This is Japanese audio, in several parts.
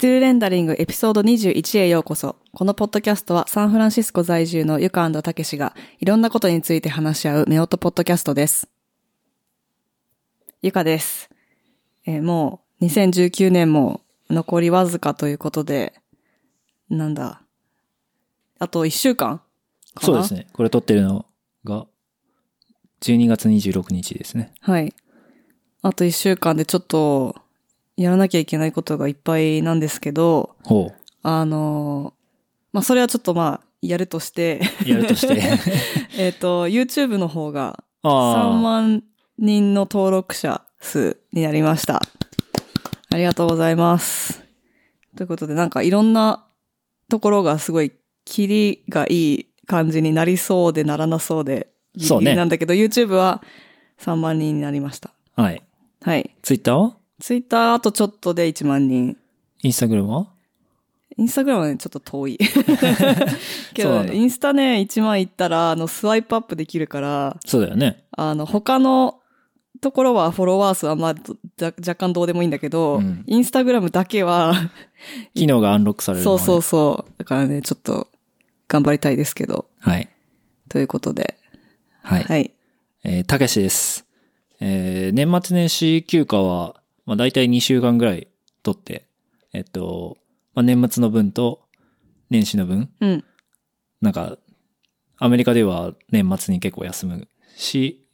ティルレンダリングエピソード21へようこそ。このポッドキャストはサンフランシスコ在住のゆかたけしがいろんなことについて話し合うメオトポッドキャストです。ゆかです。えーもう2019年も残りわずかということで、なんだ。あと1週間そうですね。これ撮ってるのが、12月26日ですね。はい。あと1週間でちょっと、やらなきゃいけないことがいっぱいなんですけど、ほあの、まあ、それはちょっとまあ、やるとして、う。やるとして。えっと、YouTube の方が3あ万人の登録者数になりました。ありがとうございます。ということで、なんかいろんなところがすごい、キリがいい感じになりそうでならなそうで、そうねなんだけど、YouTube は3万人になりました。あ。はい。はい。Twitter は？Twitter あとちょっとで1万人。Instagram は？インスタグラムはね、ちょっと遠い。けど、インスタね、1万いったら、あの、スワイプアップできるから、そうだよね。あの、他のところはフォロワー数はまあ、どじゃ若干どうでもいいんだけど、うんインスタグラムだけは、機能がアンロックされるのそうそうそう。だからね、ちょっと、頑張りたいですけど。はい。ということで。はい。はい。えー、たけしです。えー、年末年始休暇は、まあ大体2週間ぐらい取って、えっと、まあ年末の分と年始の分、うん。なんか、アメリカでは年末に結構休むし、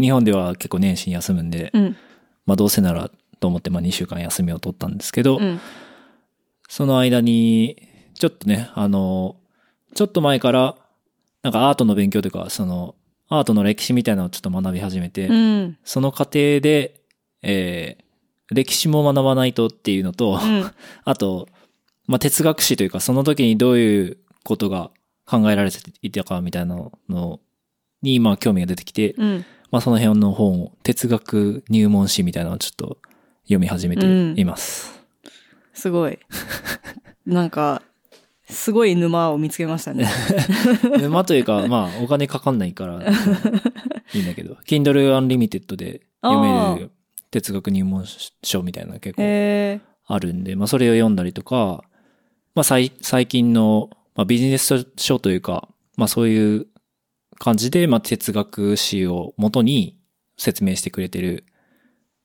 日本では結構年始に休むんで、うん。まあどうせならと思ってまあ2週間休みを取ったんですけど、うん。その間に、ちょっとね、あの、ちょっと前から、なんかアートの勉強というか、その、アートの歴史みたいなのをちょっと学び始めて、うん。その過程で、えー歴史も学ばないとっていうのと、うん。あと、まあ、哲学史というか、その時にどういうことが考えられていたかみたいなのに、今興味が出てきて、うん。まあ、その辺の本を、哲学入門誌みたいなのをちょっと読み始めています。すごい。なんか、すごい沼を見つけましたね。沼というか、まあ、お金かかんないから、いいんだけど、Kindle Unlimited で読める哲学入門書みたいな結構。あるんで、まあそれを読んだりとか、まあ最最近の、まあ、ビジネス書というか、まあそういう感じで、まあ哲学史を元に説明してくれてる、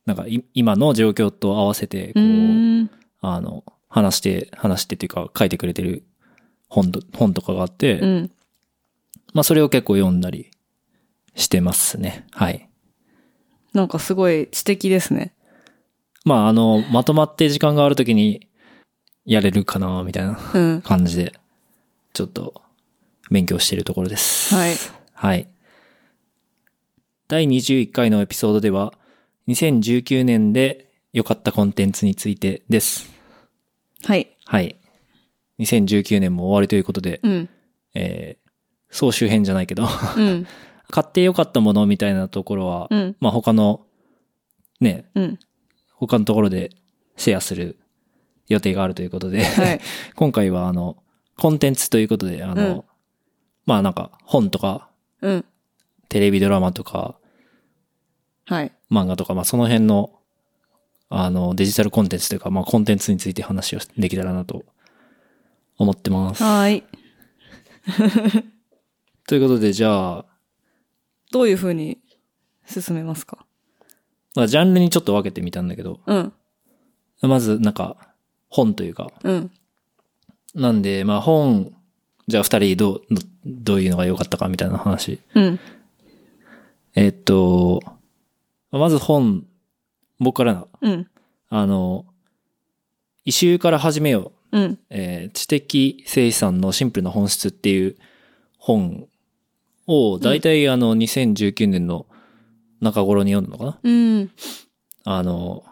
なんかい今の状況と合わせて、うこう。あの、話して、話してっていうか書いてくれてる本と本とかがあって、うん。まあそれを結構読んだりしてますね。はい。なんかすごい知的ですね。まああの、まとまって時間があるときにやれるかな、みたいな。うん。感じで、ちょっと勉強しているところです。はい。はい。第21回のエピソードでは、2019年で良かったコンテンツについてです。はい。はい。2019年も終わりということで、うん。えー、総集編じゃないけど、うん。買って良かったものみたいなところは、うん。まあ他の、ね、うん。他のところでシェアする予定があるということで、はい。今回はあの、コンテンツということで、あの、うんまあなんか本とか、うん。テレビドラマとか、はい。漫画とか、まあその辺の、あの、デジタルコンテンツというか、まあコンテンツについて話をできたらなと思ってます。はーい。ということで、じゃあ、どういう風に進めますか？まあジャンルにちょっと分けてみたんだけど、うん。まずなんか、本というか、うん。なんで、まあ本、じゃあ二人どう、どどういうのが良かったかみたいな話。うん。えっと、まず本、僕からな、うん。あの、異臭から始めよう。うん。えー知的生産のシンプルな本質っていう本を、だいたいあの、2019年の中頃に読んだのかな、うん。あの、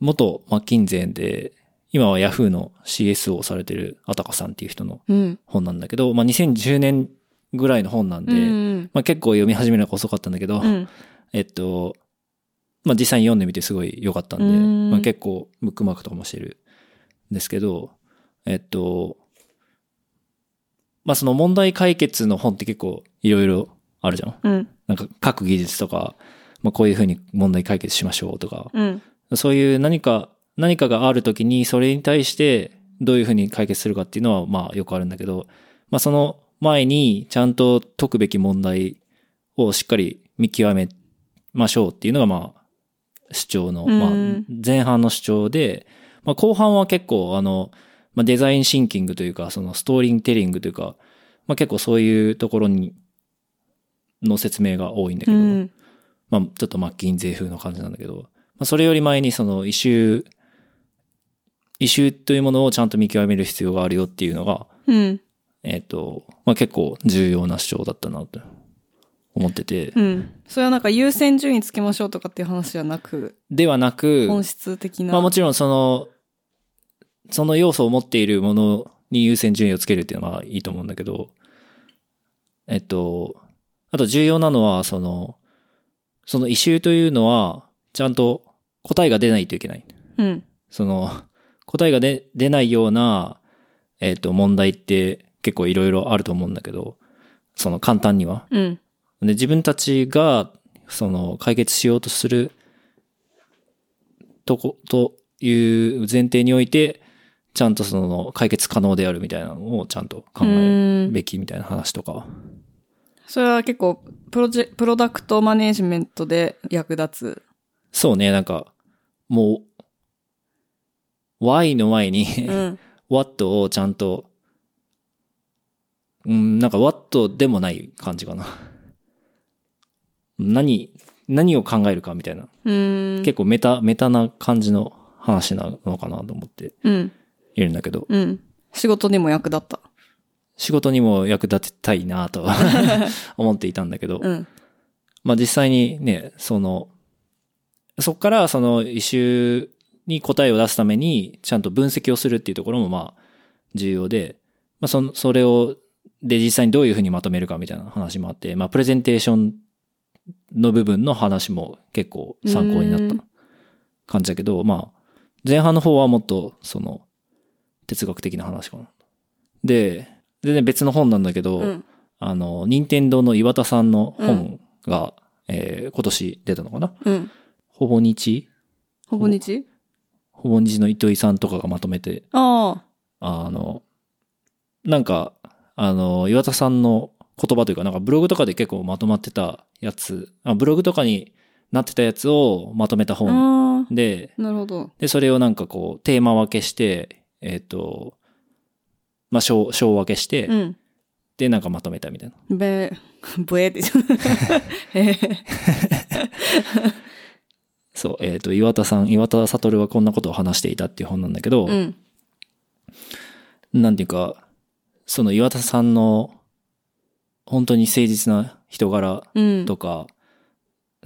元マッキンゼンで、今はヤフーの CS をされてるあたかさんっていう人のうん。本なんだけど、まあ、2010年ぐらいの本なんで、うん。まあ、結構読み始めるのが遅かったんだけど、うん。えっと、まあ、実際に読んでみてすごい良かったんで、うんまあ、結構ブックマークとかもしてるんですけど、えっと、まあ、その問題解決の本って結構いろいろあるじゃん。うん。なんか各技術とか、まあ、こういうふうに問題解決しましょうとか、うん。そういう何か何かがあるときにそれに対してどういうふうに解決するかっていうのはまあよくあるんだけど、まあその前にちゃんと解くべき問題をしっかり見極めましょうっていうのがまあ主張の、まあうん前半の主張で、まあ後半は結構あの、まあデザインシンキングというかそのストーリーテリングというか、まあ結構そういうところにの説明が多いんだけど、うん。まあ、ちょっとマッキンゼー風の感じなんだけど、まあ、それより前にその異臭、異臭というものをちゃんと見極める必要があるよっていうのが、うん。えっ、と、まあ結構重要な主張だったなと思ってて、うん。それはなんか優先順位つけましょうとかっていう話じゃなく、ではなく、本質的な。まあもちろんその、その要素を持っているものに優先順位をつけるっていうのはいいと思うんだけど、えっと、あと重要なのは、その、その異臭というのは、ちゃんと答えが出ないといけない。うん。その、答えが出、出ないような、えっ、と、問題って結構いろいろあると思うんだけど、その簡単には。うん。で、自分たちが、その、解決しようとする、とこ、という前提において、ちゃんとその、解決可能であるみたいなのをちゃんと考えるべきみたいな話とか。それは結構、プロジェ、プロダクトマネージメントで役立そうね、なんか、もう、Y の前に、つ。うん。What をちゃんと、うん、なんか What でもない感じかな。何、何を考えるかみたいな。うん。結構メタ、メタな感じの話なのかなと思ってうん。いるんだけど、うん。仕事にも役立った。仕事にも役立てたいなと 思っていたんだけど、うん。まあ実際にね、その、そこからそのイシューに答えを出すためにちゃんと分析をするっていうところもまあ重要で、まあその、それを、で実際にどういうふうにまとめるかみたいな話もあって、まあプレゼンテーションの部分の話も結構参考になっうんた感じだけど、まあ前半の方はもっとその哲学的な話かな。で、全然別の本なんだけど、うん。あの、任天堂の岩田さんの本が、えー今年出たのかな？うん。ほぼ日？ほぼ日？ほぼ日の糸井さんとかがまとめて、ああの、なんか、あの、岩田さんの言葉というか、なんかブログとかで結構まとまってたやつ、あブログとかになってたやつをまとめたあ。本。で、なるほど。で、それをなんかこう、テーマ分けして、えっ、と、まあ、章、章分けして、うん。で、なんかまとめたみたいな。べ、ぶえって そう、えっ、と、岩田さん、岩田悟はこんなことを話していたっていう本なんだけど、うん。なんていうか、その岩田さんの、本当に誠実な人柄うん。とか、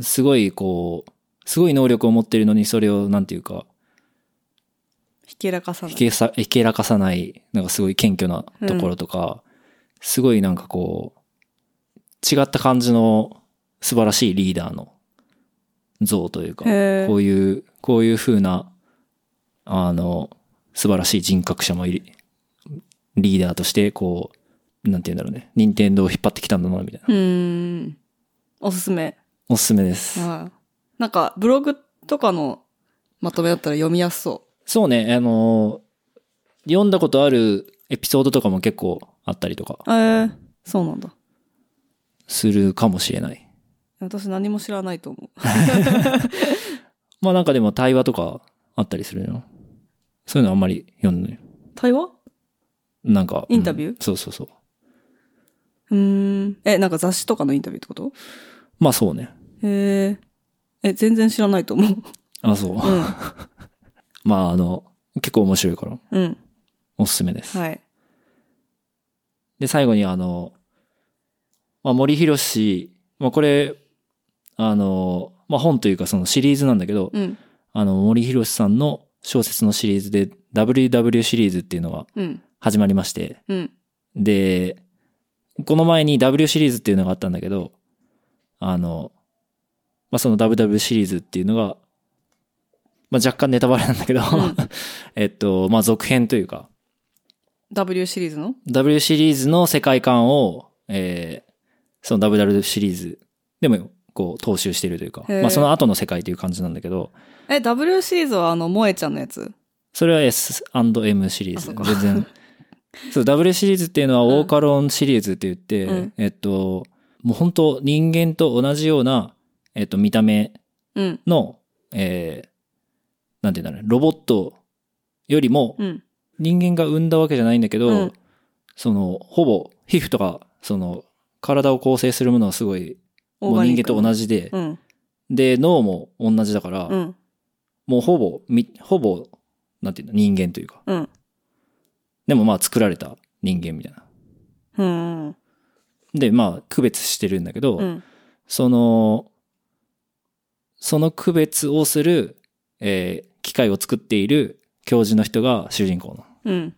すごいこう、すごい能力を持ってるのにそれをなんていうか、ひけらかさない。ひけさ、ひけらかさない、なんかすごい謙虚なところとか、すごいなんかこう、違った感じの素晴らしいリーダーの像というか、こういう、こういう風な、あの、素晴らしい人格者もいる、リーダーとして、こう、なんて言うんだろうね、任天堂を引っ張ってきたんだな、みたいな。うーん。おすすめ。おすすめです。はい。なんか、ブログとかのまとめだったら読みやすそそうね、あの、読んだことあるエピソードとかも結構あったりとかう。ええそうなんだ。するかもしれない。私何も知らないと思う。まあなんかでも対話とかあったりするの？そういうのあんまり読んでない。対話？なんか。インタビュー？うんそうそうそう。うーん。え、なんか雑誌とかのインタビューってこと？まあそうね。へえ。え、全然知らないと思う。あ、そう。うん。まああの、結構面白いから、うん。おすすめです。はい。で、最後にあの、まあ森博氏、まあこれ、あの、まあ本というかそのシリーズなんだけど、うん。あの森博さんの小説のシリーズで WW シリーズっていうのがうん。始まりまして、うん。で、この前に W シリーズっていうのがあったんだけど、あの、まあ、その WW シリーズっていうのが、まあ、若干ネタバレなんだけど、ん。えっと、まあ、続編というか、W シリーズの？W シリーズの世界観を、えー、その WW シリーズでも、こう、踏襲してるというか、へー。まあ、その後の世界という感じなんだけど、え、W シリーズはあの、萌えちゃんのやつ？それは S&M シリーズ。あそっか。全然。そう、W シリーズっていうのはうん。オーカロンシリーズって言って、うん。えっと、もう本当人間と同じような、えっと、見た目うん。の、えー、なんていうんだろうね、ロボットよりも、うん。人間が生んだわけじゃないんだけど、うんその、ほぼ、皮膚とか、その、体を構成するものはすごい、もう人間と同じ。じで、うん。で、脳も同じだから、うん。もうほぼ、み、ほぼ、なんていうの、人間というか。うん。でもまあ作られた人間みたいな。うん。で、まあ区別してるんだけど、うん。その、その区別をする、えー機械を作っている教授の人が主人公の。うん。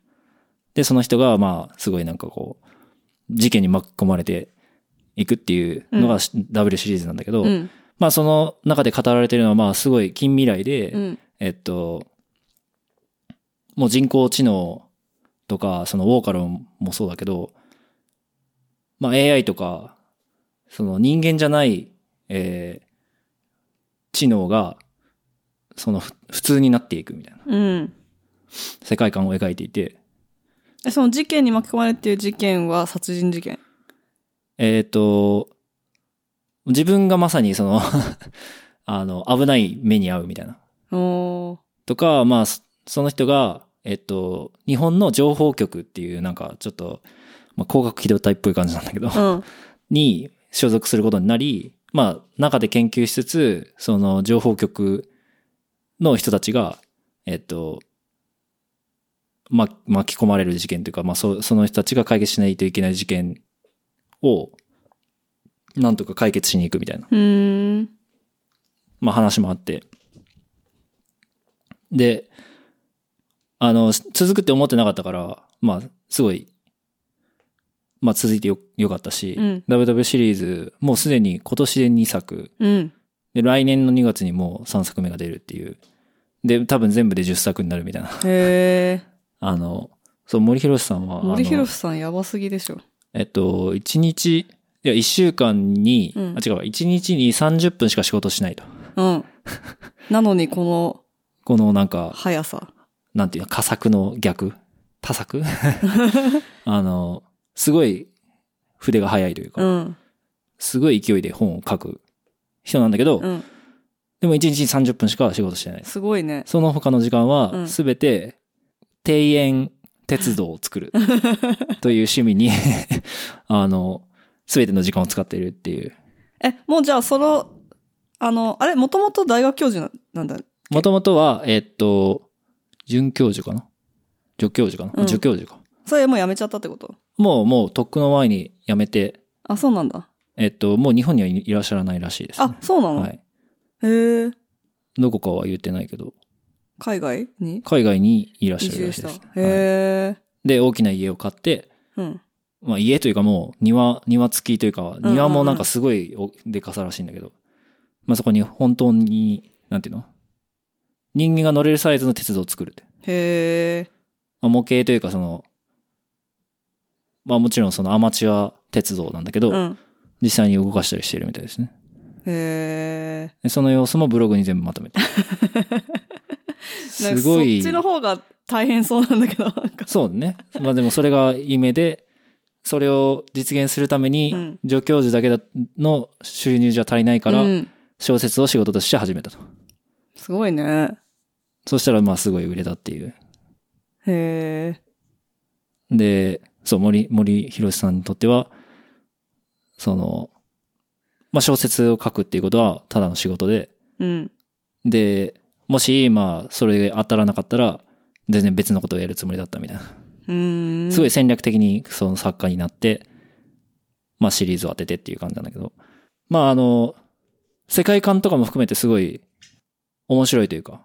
で、その人がまあすごいなんかこう、事件に巻き込まれていくっていうのが W シリーズなんだけど、うん。まあその中で語られてるのはまあすごい近未来で、うん。えっと、もう人工知能とか、そのウォーカロンもそうだけど、まあ AI とか、その人間じゃない、えー知能が、そのふ普通になっていくみたいなうん。世界観を描いていて、え、その事件に巻き込まれている事件は殺人事件？えっ、と、自分がまさにその、あの、危ない目に遭うみたいな。とか、まあ、そその人が、えっと、日本の情報局っていう、なんか、ちょっと、まあ、光学機動隊っぽい感じなんだけど、うん。に所属することになり、まあ、中で研究しつつ、その情報局の人たちが、えっと、ま、巻き込まれる事件というか、まあ、そその人たちが解決しないといけない事件を、なんとか解決しに行くみたいな。まあ話もあって。で、あの、続くって思ってなかったから、まあ、すごい、まあ続いてよ、よかったし、うん WW シリーズ、もうすでに今年で2作、うん。で、来年の2月にもう3作目が出るっていう。で、多分全部で10作になるみたいな。へ あの、そう、森博さんは、ー。森博さんやばすぎでしょ。えっと、1日、いや、1週間に、うんあ、違うわ、1日に30分しか仕事しないと。うん。なのにこのこのなんか、速さ。なんていうの、佳作の逆？多作？あの、すごい筆が速いというか、うん。すごい勢いで本を書く人なんだけど、うん。でも1日に30分しか仕事してないです。すごいね。その他の時間うは、んすべて、庭園鉄道を作る という趣味に、あの、すべての時間を使っているっていう。え、もうじゃあその、あの、あれ、もともと大学教授ななんだ。もともとは、えっと、准教授かな？助教授かな、うん助教授か。それもうやめちゃったってこと？もう、もう、とっくの前に辞めて、あ、そうなんだ。えっと、もう日本にはいいらっしゃらないらしいです、ね。あ、そうなの、はい。へえ。どこかは言ってないけど、海外に？海外にいらっしゃる。らしいです。へはいえ。で、大きな家を買って、うん。まあ家というかもう庭、庭付きというか、庭もなんかすごいおでかさらしいんだけど、まあそこに本当に、なんていうの？人間が乗れるサイズの鉄道を作るって。へえ。まあ、模型というかその、まあもちろんそのアマチュア鉄道なんだけど、うん。実際に動かしたりしてるみたいですね。へえ。でその様子もブログに全部まとめて。すごい。そっちの方が大変そうなんだけど。そうね。まあでもそれが夢で、それを実現するためうにん、助教授だけだの収入じゃ足りないから、うん。小説を仕事として始めたと。すごいね。そしたらまあすごい売れたっていう。へえ。で、そう、森、森博さんにとっては、その、まあ小説を書くっていうことはただの仕事で、うん。で、もし、まあ、それが当たらなかったら、全然別のことをやるつもりだったみたいな。うーん。すごい戦略的にその作家になって、まあシリーズを当ててっていう感じなんだけど。まああの、世界観とかも含めてすごい面白いというか、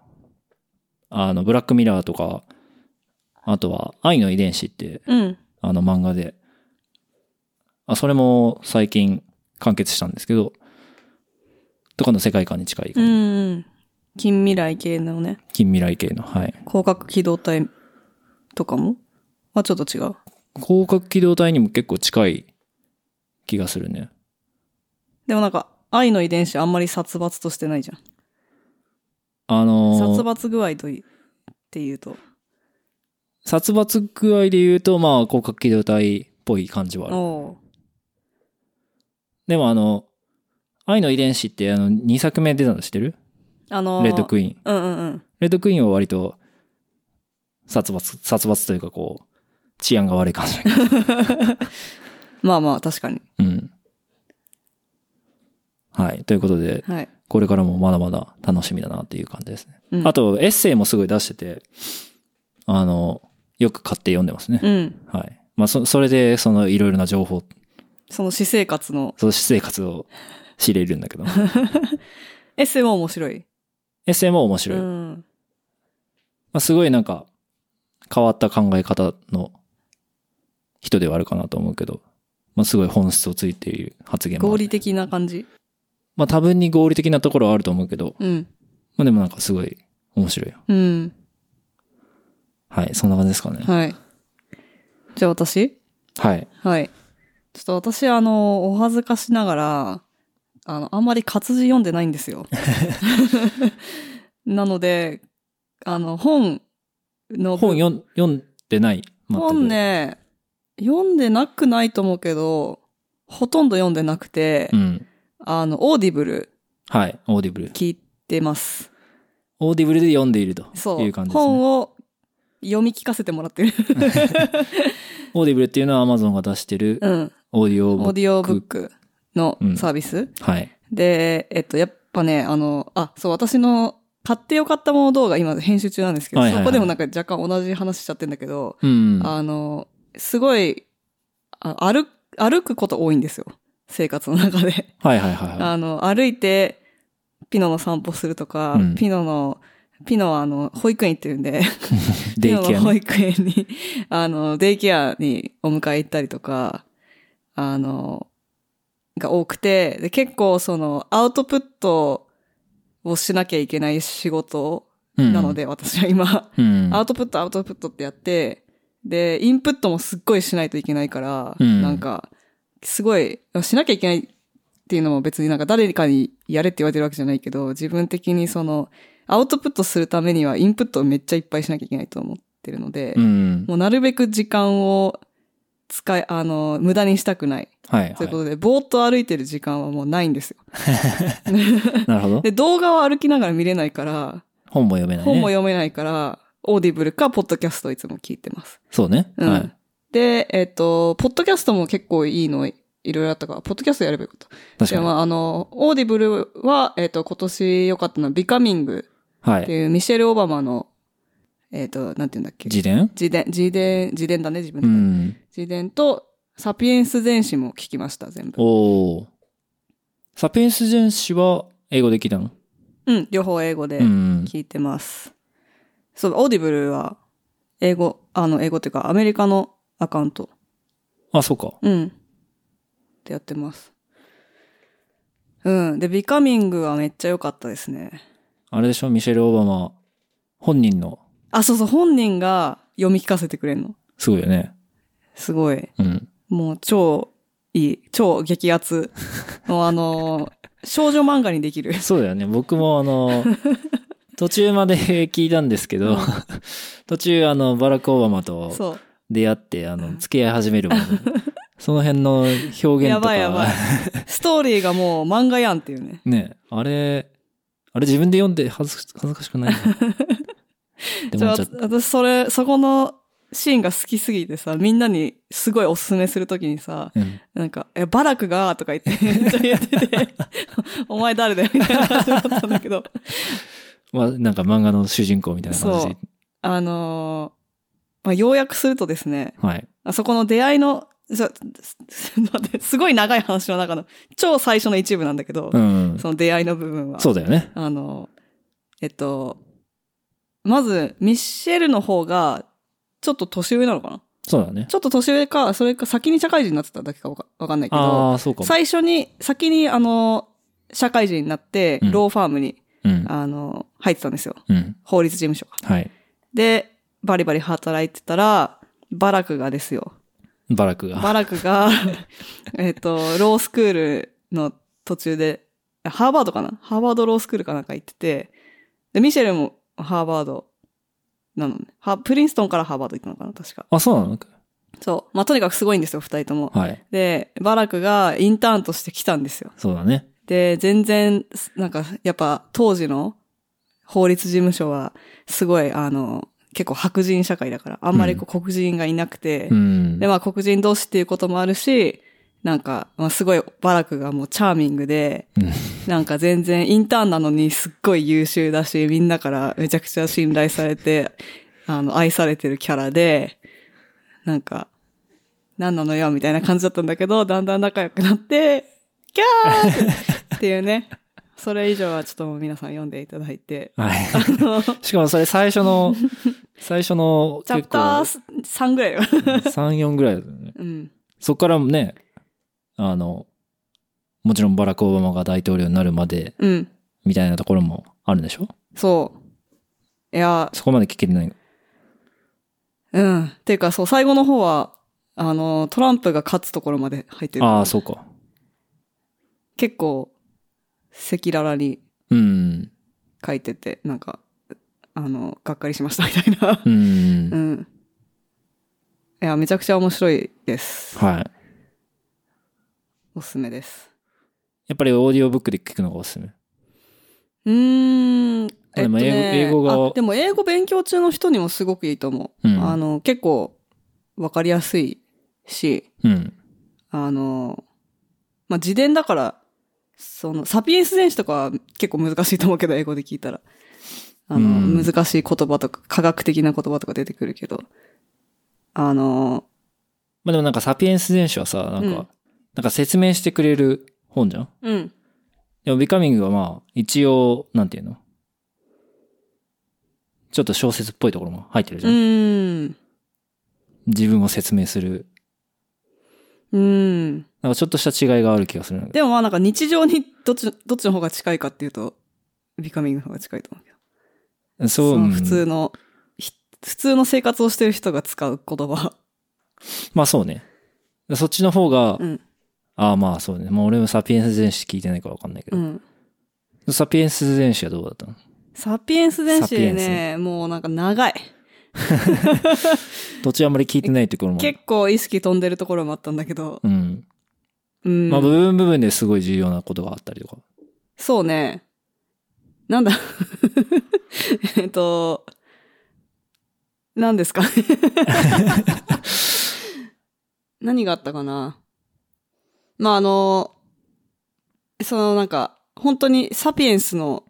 あの、ブラックミラーとか、あとは愛の遺伝子ってうん。あの漫画で、あ、それも最近完結したんですけど、とかの世界観に近い、うん。近未来系のね、近未来系の、はい。広角機動隊とかも？まあちょっと違う。広角機動隊にも結構近い気がするね。でもなんか、愛の遺伝子あんまり殺伐としてないじゃん。あのー殺伐具合といっていうと。殺伐具合で言うと、まあ、広角機動隊っぽい感じはある。でもあの、愛の遺伝子ってあの、2作目出たの知ってる？あのーレッドクイーン。うんうんうん。レッドクイーンは割と、殺伐、殺伐というかこう、治安が悪い感じ。まあまあ、確かに。うん。はい。ということで、はい。これからもまだまだ楽しみだなっていう感じですね。うんあと、エッセイもすごい出してて、あの、よく買って読んでますね。うん。はい。まあ、そ、それで、その、いろいろな情報、その私生活のその私生活を知れるんだけど。エッセイも面白い？エッセイも面白い。まうん。あ、すごいなんか、変わった考え方の人ではあるかなと思うけど、まあ、すごい本質をついている発言もある。合理的な感じ？まあ、多分に合理的なところはあると思うけど、うん。まあ、でもなんかすごい面白いよ。うん。はい。そんな感じですかね。はい。じゃあ私？はい。はい。ちょっと私、あの、お恥ずかしながら、あの、あんまり活字読んでないんですよ。なので、あの、本の、本読ん読んでない？本。ね、読んでなくないと思うけど、ほとんど読んでなくて、うん。あの、オーディブルはい。オーディブル。聞いてます。オーディブルで読んでいると。いう感じですね。本を読み聞かせてもらってる。オーディブルっていうのは Amazon が出してるうん。オーディオブック。オーディオブックのうんサービス？はい。で、えっと、やっぱね、あの、あ、そう、私の買ってよかったもの動画今編集中なんですけど、はいはいはいそこでもなんか若干同じ話しちゃってんだけど、うん。あの、すごい、あ歩、歩くこと多いんですよ。生活の中で。はいはいはいは あの、歩いて、ピノの散歩するとか、うんピノの、ピノはあの、保育園行ってるんで、い。デイピノの保。育園に、あの、デイケアにお迎え行ったりとか、あの、が多くて、で、結構その、アウトプットをしなきゃいけない仕事なので、私は今、うん。アウトプットアウトプットってやって、で、インプットもすっごいしないといけないから、うんなんか、すごい、しなきゃいけないっていうのも別になんか誰かにやれって言われてるわけじゃないけど、自分的にその、アウトプットするためにはインプットをめっちゃいっぱいしなきゃいけないと思ってるので、うん。もうなるべく時間を使い、あの、無駄にしたくない。はいはということで、ぼーっと歩いてる時間はもうないんですよ。い。なるほど。で、動画は歩きながら見れないから、本も読めないね。本も読めないから、 Audible か、ポッドキャストをいつも聞いてます。そうね。うん。はい。で、えっ、と、ポッドキャストも結構いいのいいろいろあったから、ポッドキャストやればよかった。確かに。でも、あの、 Audible は、えっ、と、今年良かったのは、 Becoming はい。っていうミシェル・オバマの、えっ、と、なんて言うんだっけ？自伝？自伝、自伝、自伝だね、自分うで。ん。自伝と、サピエンス全史も聞きました、全部。おー。サピエンス全史は英語で聞いたの？うん、両方英語でうん。聞いてます。そう、 Audible は、英語、あの、英語っていうか、アメリカのアカウント。あ、そうか。うん。ってやってます。うん。で、 Becoming はめっちゃ良かったですね。あれでしょ？ミシェル・オバマ本人の、あ、そうそう、本人が読み聞かせてくれるの。すごいよね。すごい。うん。もう超いい、超激アツのあの、少女漫画にできる。そうだよね。僕もあの、途中まで聞いたんですけど、途中あの、バラク・オバマとそう。出会って、あの、付き合い始めるまで、その辺の表現とか、やばいやばい。ストーリーがもう漫画やんっていうね。ね、あれ、あれ自分で読んで恥ず恥ずかしくないじゃあ。私それ、そこのシーンが好きすぎてさ、みんなにすごいおすすめするときにさ、うんなんか、え、バラクが、とか言って、めっちゃ言ってて、お前誰だよ、みたいな感じだったんだけど、まあ、なんか漫画の主人公みたいな感じで。あのーまあ、要約するとですね、はい。あそこの出会いの、ちょす待ってすごい長い話の中の超最初の一部なんだけど、うん。その出会いの部分は。そうだよね。あの、えっと、まず、ミッシェルの方が、ちょっと年上なのかな？そうだね。ちょっと年上か、それか先に社会人になってただけかわかわかんないけど、ああ、そうかも。最初に、先にあの、社会人になって、うんローファームに、うん。あの、入ってたんですよ。うん。法律事務所が。はい。で、バリバリ働いてたら、バラクがですよ。バラクが。バラクが、えっと、ロースクールの途中で、ハーバードかな？ハーバードロースクールかなんか行ってて、で、ミシェルもハーバードなのね。はプリンストンからハーバード行ったのかな、確か。あ、そうなの？そう。まあ、とにかくすごいんですよ、二人とも。はい。で、バラクがインターンとして来たんですよ。そうだね。で、全然、なんか、やっぱ当時の法律事務所は、すごい、あの、結構白人社会だから、あんまりこう黒人がいなくて、うん。で、まあ黒人同士っていうこともあるし、なんか、まあすごいバラクがもうチャーミングで、うんなんか全然インターンなのにすっごい優秀だし、みんなからめちゃくちゃ信頼されて、あの、愛されてるキャラで、なんか、何なのよみたいな感じだったんだけど、だんだん仲良くなって、キャーっていうね。それ以上はちょっともう皆さん読んでいただいて。はい。あの、しかもそれ最初の、最初のチャプター3ぐらいよ。3、4ぐらいだよね。うん。そっからもね、あの、もちろんバラク・オバマが大統領になるまで、うん。みたいなところもあるんでしょ？そう。いや、そこまで聞けてない。うん。っていうか、そう、最後の方は、あの、トランプが勝つところまで入ってる。ああ、そうか。結構、赤裸々にうん。書いてて、なんか、あの、がっかりしましたみたいな。うんう。ん。いや、めちゃくちゃ面白いです。はい。おすすめです。やっぱりオーディオブックで聞くのがおすすめ。うーん。でも英語英語があでも英語勉強中の人にもすごくいいと思う。うんあの、結構、わかりやすいし、うん。あの、まあ、自伝だから、その、サピエンス全史とかは結構難しいと思うけど、英語で聞いたら。あの、うん難しい言葉とか、科学的な言葉とか出てくるけど、あの、まあでもなんかサピエンス全史はさ、なんか、うんなんか説明してくれる本じゃん？うん。でもビカミングはまあ、一応、なんていうの？ちょっと小説っぽいところも入ってるじうゃん。ーん。自分を説明する。うん。なんかちょっとした違いがある気がするんだけでもまあなんか日常にどっち、どっちの方が近いかっていうと、ビカミングの方が近いと思うけど。ど。そう、のうん普通の、ひ普通の生活をしてる人が使う言葉。まあそうね。そっちの方が、うん。ああまあそうね。もう俺もサピエンス全史聞いてないからわかんないけど。うん。サピエンス全史はどうだったの？サピエンス全史ね、もうなんか長い。どっちあんまり聞いてないところも。結構意識飛んでるところもあったんだけど。うん。うん。まあ部分部分ですごい重要なことがあったりとか。そうね。なんだ？えっと、何ですか？何があったかな？まあ、あの、そのなんか、本当にサピエンスの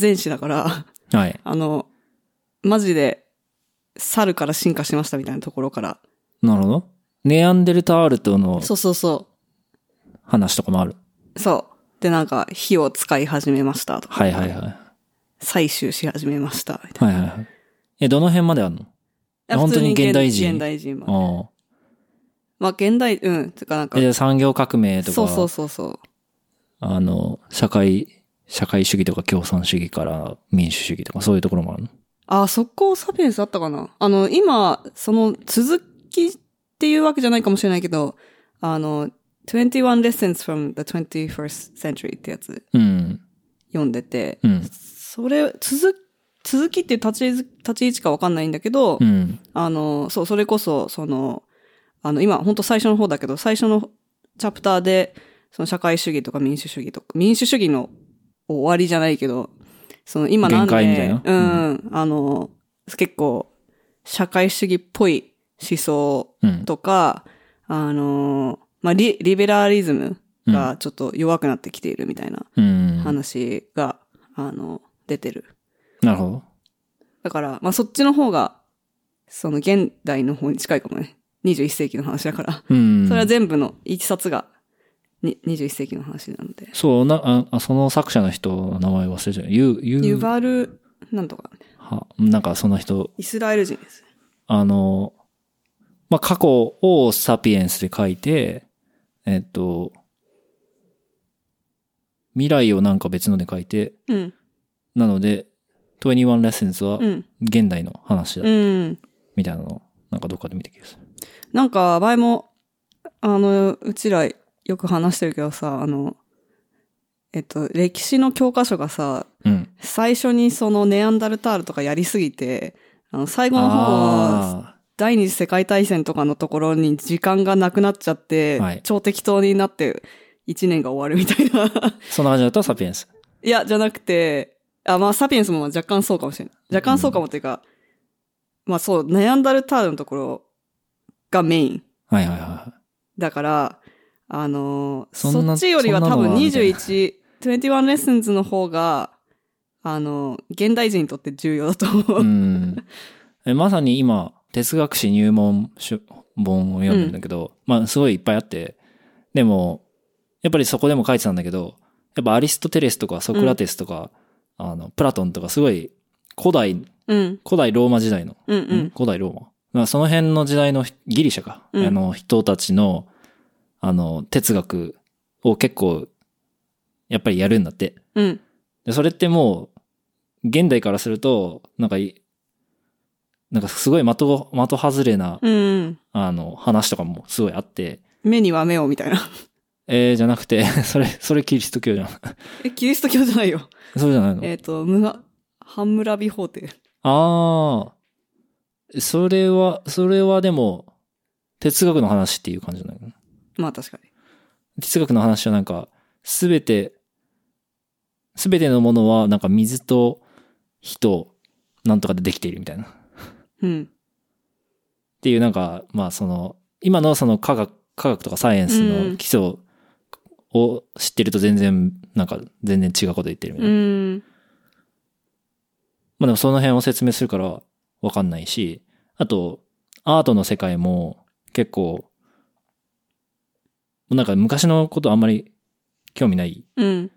前史だから、はい。あの、マジで猿から進化しましたみたいなところから。なるほど。ネアンデルタールとのそうそうそ話とかもある。う。そう。で、なんか、火を使い始めましたとか。はいはいはい。採集し始めましたみたいな。はいはいはい。え、どの辺まであるの？や本当に現代人現代人まで。あまあ、現代、うん。てかなんあ。か産業革命とか、そうそうそうそう。あの、社会、社会主義とか共産主義から民主主義とかそういうところもあるの？あ、そこサピエンスあったかな？あの、今、その続きっていうわけじゃないかもしれないけど、あの、21 Lessons from the 21st Century ってやつうん。読んでて、うん。それ、続、続きって立ち位置立ち位置かわかんないんだけど、うん。あの、そう、それこそ、その、あの、今、本当最初の方だけど、最初のチャプターで、その社会主義とか民主主義とか、民主主義の終わりじゃないけど、その今なんで、うん、あの、結構、社会主義っぽい思想うん。とか、あの、まあ、リ、リベラリズムがちょっと弱くなってきているみたいなうん。話が、あの、出てる。なるほど。だから、まあ、そっちの方が、その現代の方に近いかもね。21世紀の話だから。うん。それは全部の一冊が、に21世紀の話なので。そう、な、あ、あその作者の人の名前忘れちゃう。ゆ、ゆ、ユバル、なんとか、は、なんかその人、イスラエル人です。あの、まあ、過去をサピエンスで書いて、えっと、未来をなんか別ので書いて、うん。なので、21 Lessons はうん。現代の話だ、うん。みたいなのを、なんかどっかで見た気がする。なんか、前も、あの、うちらよく話してるけどさ、あの、えっと、歴史の教科書がさ、うん。最初にそのネアンダルタールとかやりすぎて、あの、最後の方は、あ第二次世界大戦とかのところに時間がなくなってちゃって、はい超適当になって、一年が終わるみたいな。ーそんな感じだとサピエンス？いや、じゃなくて、あ、まあ、サピエンスも若干そうかもしれない。若干そうかもっていうか、まあそう、ネアンダルタールのところがメイン。はいはいはだから、あのーそそっちよりは多分そんなのがあるみたいな21、21レッスンズの方が、あのー現代人にとって重要だと思う。い。うん。えまさに今、哲学史入門書本を読んんだけど、まあすごいいっぱいあって、でも、やっぱりそこでも書いてたんだけど、やっぱアリストテレスとかソクラテスとか、あの、プラトンとかすごい古代、うん。古代ローマ時代の、うんうん。古代ローマ。まあその辺の時代のギリシャか、うんあの人たちの、あの、哲学を結構、やっぱりやるんだって。うん。で、それってもう、現代からすると、なんかい、なんかすごい的、的外れな、うんうん。あの、話とかもすごいあって、目には目をみたいな。えー、じゃなくて、それ、それキリスト教じゃん。え、キリスト教じゃないよ。それじゃないの？えっ、と、ムガ、ハンムラビ法廷。ああ、それは、それはでも、哲学の話っていう感じじゃないのまあ確かに。哲学の話はなんか、すべて、すべてのものはなんか水と火となんとかでできているみたいな。っうん。ていうなんか、まあその、今のその科学、科学とかサイエンスの基礎を知ってると全然、なんか全然違うこと言ってるみたういな。ん。まあでもその辺を説明するからわかんないし、あと、アートの世界も結構、なんか昔のことあんまり興味ない。うん。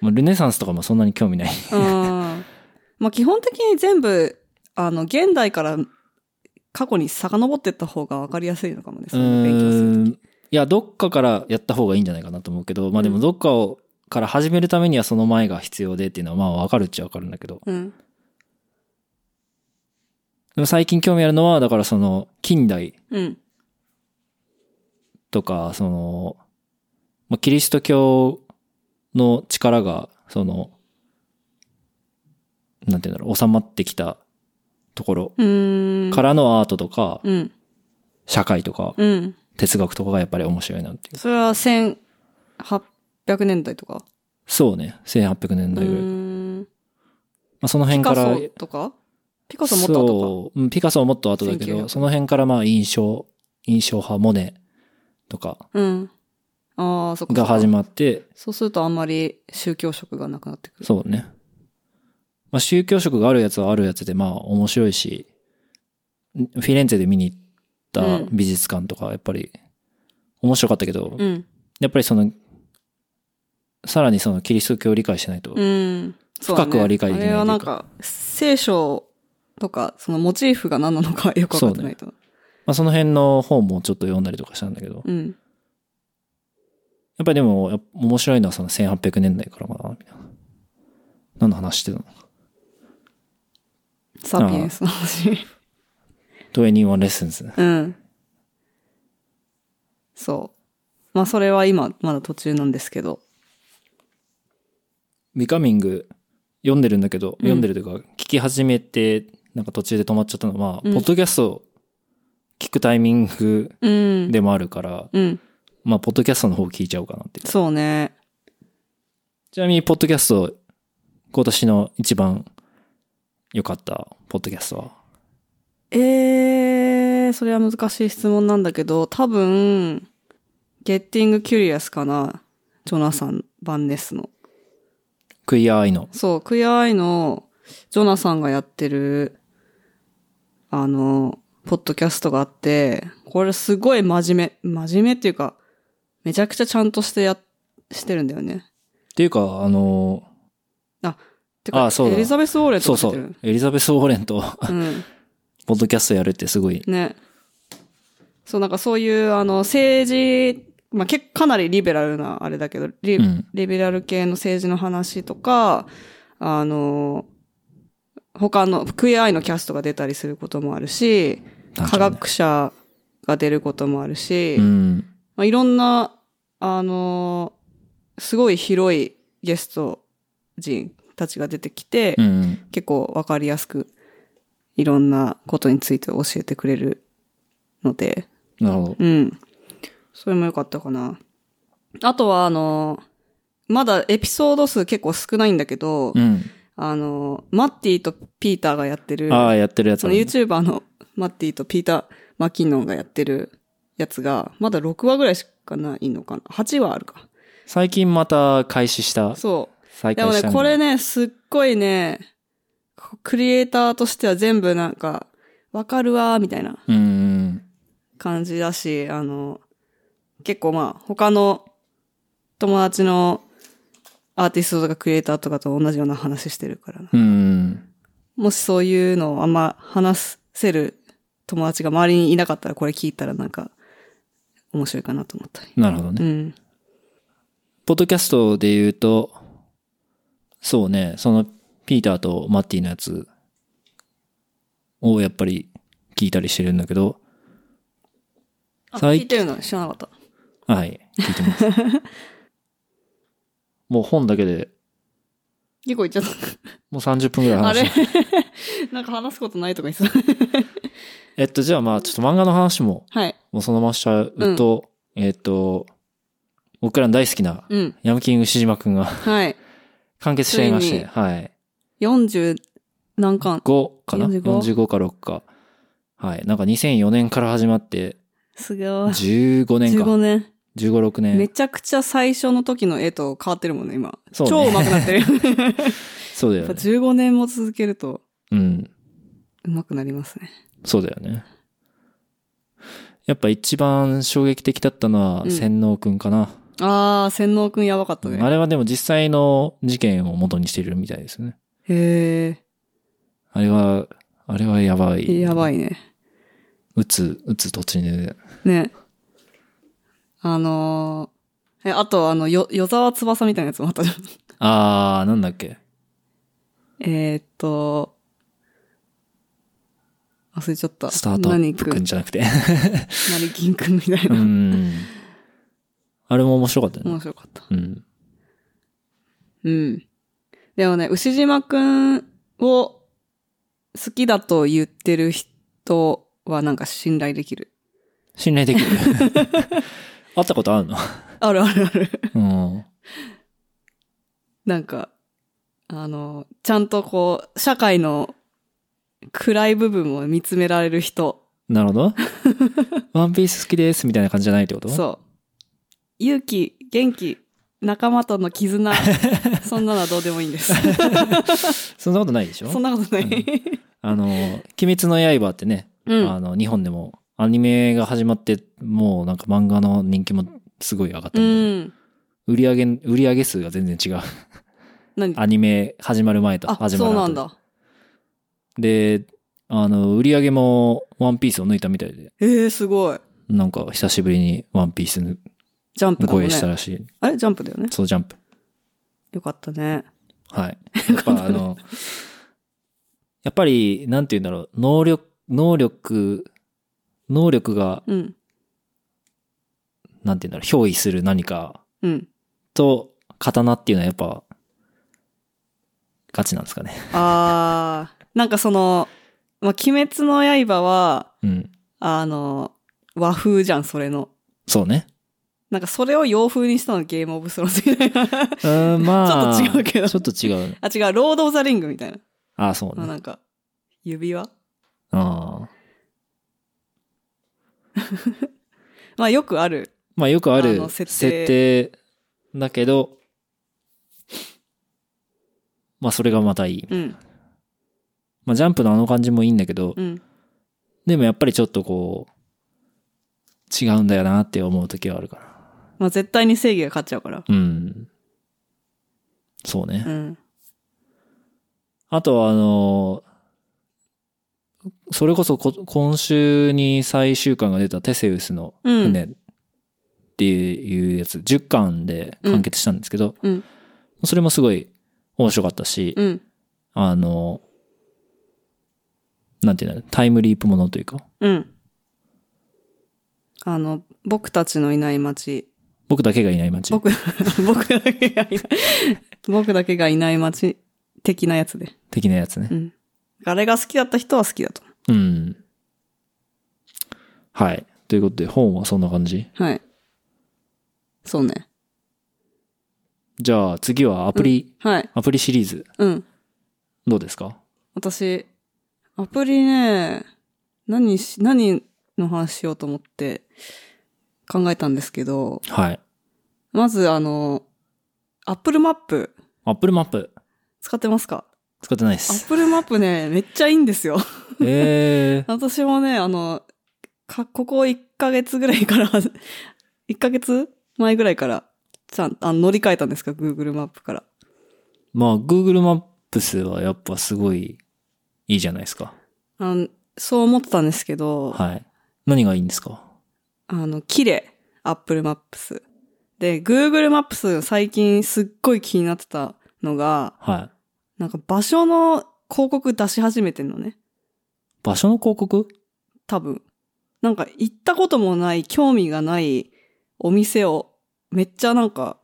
まあルネサンスとかもそんなに興味ない。あー まあ基本的に全部、あの、現代から過去に遡っていった方が分かりやすいのかもね。うそういう勉強する。いや、どっかからやった方がいいんじゃないかなと思うけど、まあでもどっかを、から始めるためにはその前が必要でっていうのはまあわかるっちゃわかるんだけど。うん。でも最近興味あるのは、だからその、近代うん。とか、その、まあ、キリスト教の力が、その、なんていうんだろう、収まってきたところうーん。からのアートとか、うん。社会とか、うん。哲学とかがやっぱり面白いなっていう。それは1800年代とか？そうね、1800年う代ぐらい。まーん。あ、その辺から、ソとか？ピカソもっと後か。そう、うんピカソはもっと後だけ1900ど、その辺からまあ印象、印象派、モネとかうん。ああ、そっか。が始まって、そうするとあんまり宗教色がなくなってくる。そうね。まあ宗教色があるやつはあるやつでまあ面白いし、フィレンツェで見に行った美術館とかやっぱり面白かったけど、うん。やっぱりその、さらにそのキリスト教を理解しないと、深くは理解できないあれはなんか、聖書とか、そのモチーフが何なのかよくわかってないと。まあその辺の本もちょっと読んだりとかしたんだけど、うん。やっぱりでも面白いのはその1800年代からかな、みたいな。何の話してたのサピエンスの話。?21 レッスンズ。うん。そう。まあそれは今、まだ途中なんですけど。ビカミング読んでるんだけど、読んでるというか、聞き始めて、なんか途中で止まっちゃったのは、うんポッドキャスト聞くタイミングうん。でもあるから、うん。まあ、ポッドキャストの方聞いちゃおうかなって。そうね。ちなみに、ポッドキャスト、今年の一番良かったポッドキャストは？えー、それは難しい質問なんだけど、多分、Getting Curious かな？ジョナサン・バンネスの。クイアアイの。そう、クイアアイのジョナサンがやってる、あの、ポッドキャストがあって、これすごい真面目、真面目っていうか、めちゃくちゃちゃんとしてや、してるんだよね。っていうか、あのてか、あそうだエリザベス・ウォーレンそうそう、エリザベス・ウォーレンと、うん。ポッドキャストやるってすごい、ね。そう、なんかそういう、あの、政治、まあ、結構かなりリベラルなあれだけど、リ,、うんリベラル系の政治の話とか、あの、他の、クイアアイのキャストが出たりすることもあるし、科学者が出ることもあるし、うん。まあ、いろんな、あの、すごい広いゲスト陣たちが出てきて、うん。結構わかりやすくいろんなことについて教えてくれるので、なるほど。うん。それも良かったかな。あとは、あの、まだエピソード数結構少ないんだけど、うん。あの、マッティとピーターがやってる、ああ、やってるやつその YouTuber のマッティとピーター・マキノンがやってるやつが、まだ6話ぐらいしかないのかな ?8 話あるか。最近また開始した。そう。再でもね、開したみたいこれね、すっごいね、クリエイターとしては全部なんか、わかるわーみたいな。感じだし、あの、結構まあ、他の友達のアーティストとかクリエイターとかと同じような話してるからな。うんうん。もしそういうのをあんま話せる友達が周りにいなかったらこれ聞いたらなんか、面白いかなと思ったり。なるほどね。うん。ポッドキャストで言うと、そうね、そのピーターとマッティのやつをやっぱり聞いたりしてるんだけど、あ、最聞いてるの知らなかった。はい、聞いてます。もう本だけで結構言っちゃっもう30分ぐらいた。あれ？話してなんか話すことないとか言ってた。えっと、じゃあまあちょっと漫画の話もはい。もうそのまましちゃうと、えっと、僕らの大好きなうん。ヤムキング牛島くんがはい。完結しちゃいましついにて、はい。40何巻？5かな？45? ?45 か6か。はい。なんか2004年から始まって、すごい。15年か。15年。15、6め年。ちゃくちゃ最初の時の絵と変わってるもんね、今。そうね超上手くなってる。やっぱそうだよね。15年も続けるとうん。上手くなりますね。そうだよね。やっぱ一番衝撃的だったのは、うん洗脳くんかな。あー、洗脳くんやばかったね。あれはでも実際の事件を元にしてるみたいですね。へあれは、あれはやばー。い。やばいね。撃つ、撃つ途中で。ね。あのー、え、あと、あの、よ、与沢翼みたいなやつもあったじゃん。あー、なんだっけ？えーっと、忘れちゃった。スタートアップくんじゃなくて。何金くんみたいうな。ん。あれも面白かったよね。面白かった。うん。うん。でもね、牛島くんを好きだと言ってる人はなんか信頼できる。信頼できる。会ったことあるの？あるあるある。うん。なんか、あの、ちゃんとこう、社会の暗い部分を見つめられる人。なるほど。ワンピース好きですみたいな感じじゃないってこと？そう。勇気、元気、仲間との絆。そんなのはどうでもいいんです。そんなことないでしょ？そんなことない。あの、鬼滅の刃ってね、うん。あの、日本でもアニメが始まって、もうなんか漫画の人気もすごい上がったたいな。ん。売り上げ、売り上げ数が全然違う。何？アニメ始まる前とあ、始まる後そうなんだ。で、あの、売り上げもワンピースを抜いたみたいで、ええすごい。なんか久しぶりにワンピースジャンプ声した。らしい。あれ？ジャンプだよね。そう、ジャンプ。よかったね。はい。やっぱあの、やっぱり、なんて言うんだろう、能力、能力、能力が、うん。なんて言うんだろう、憑依する何かうん。と、刀っていうのはやっぱ、ガチなんですかね。あー、なんかその、まあ、鬼滅の刃は、うん。あの、和風じゃん、それの。そうね。なんかそれを洋風にしたのゲームオブスローンズみたいな。うーん、まあ。ちょっと違うけどちょっと違う。あ、違う、ロード・オブ・ザ・リングみたいな。ああ、そうね。あなんか、指輪？ああ。まあよくある。まあよくああるの設定だけど、まあそれがまたいい。うん。まあジャンプのあの感じもいいんだけど、うん。でもやっぱりちょっとこう、違うんだよなって思う時はあるから。まあ絶対に正義が勝っちゃうから。うん。そうね。うん。あとはあの、それこそこ今週に最終巻が出たテセウスのうん。船っていうやつ、10巻で完結したんですけど、うん。それもすごい面白かったし、うん。あの、なんていうの、タイムリープものというか、うん。あの、僕たちのいない街僕だけがいない街。僕、僕だけがいない。僕だけがいない街的なやつで。的なやつねう。ん。あれが好きだった人は好きだと。うん。はい。ということで、本はそんな感じ？はい。そうね。じゃあ次はアプリ、はい。アプリシリーズ。うん。どうですか？私、アプリね、何し、何の話しようと思って考えたんですけど、はい。まずあの、アップルマップアップルマップ。使ってますか？使ってないです。アップルマップね、めっちゃいいんですよ。えー。私もね、あの、か、ここ1ヶ月ぐらいから、1ヶ月前ぐらいから、ちゃん、あの、乗り換えたんですか ?Google マップから。まあ、Google マップスはやっぱすごいいいじゃないですか。あの、そう思ってたんですけど、はい。何がいいんですか？あの、綺麗。Apple Maps。で、Google Maps 最近すっごい気になってたのが、はい。なんか場所の広告出し始めてんのね。場所の広告？多分。なんか行ったこともない、興味がないお店を、めっちゃなんか、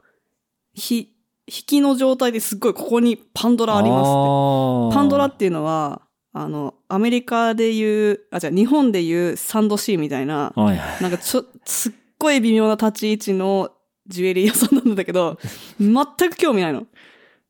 ひ、引きの状態ですっごいここにパンドラありますって。パンドラっていうのは、あの、アメリカで言う、あ、じゃ日本で言うサンドシーみたいな。なんかちょ、すっごい微妙な立ち位置のジュエリー屋さんなんだけど、全く興味ないの。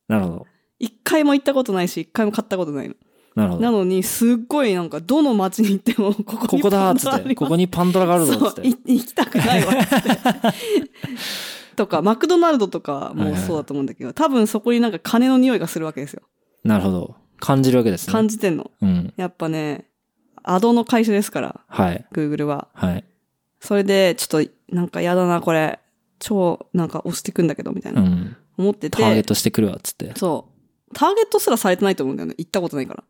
なるほど。一回も行ったことないし、一回も買ったことないの。なるほど。なのに、すっごいなんか、どの街に行っても、こ ここにこだっつって。ここにパンドラがあるぞっつっそう、て。い行きたくないわっつって。とか、マクドナルドとかもそうだと思うんだけど、多分そこになんか金の匂いがするわけですよ。なるほど。感じるわけですね。感じてんの。うん。やっぱね、アドの会社ですから、はい。Google は。はい。それで、ちょっと、なんかやだな、これ。超、なんか押してくんだけど、みたいうな。ん。思ってて。ターゲットしてくるわっつって。そう。ターゲットすらされてないと思うんだよね。行ったことないから。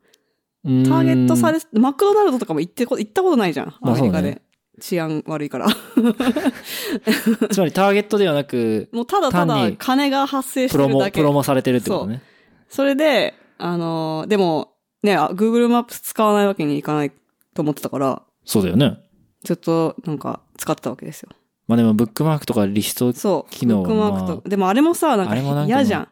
ターゲットされ、マクドナルドとかも行ってこ、行ったことないじゃん。まあアメリカで。治安悪いから。つまりターゲットではなく、もうただただ金が発生してプロモ、るだけ。プロモされてるってことね。それで、あのーでも、ね、あ Google マップ使わないわけにいかないと思ってたから、そうだよね。ずっとなんか使ってたわけですよ。まあでもブックマークとかリスト、そう。機能はブックマークと。でもあれもさ、なんか嫌じゃん。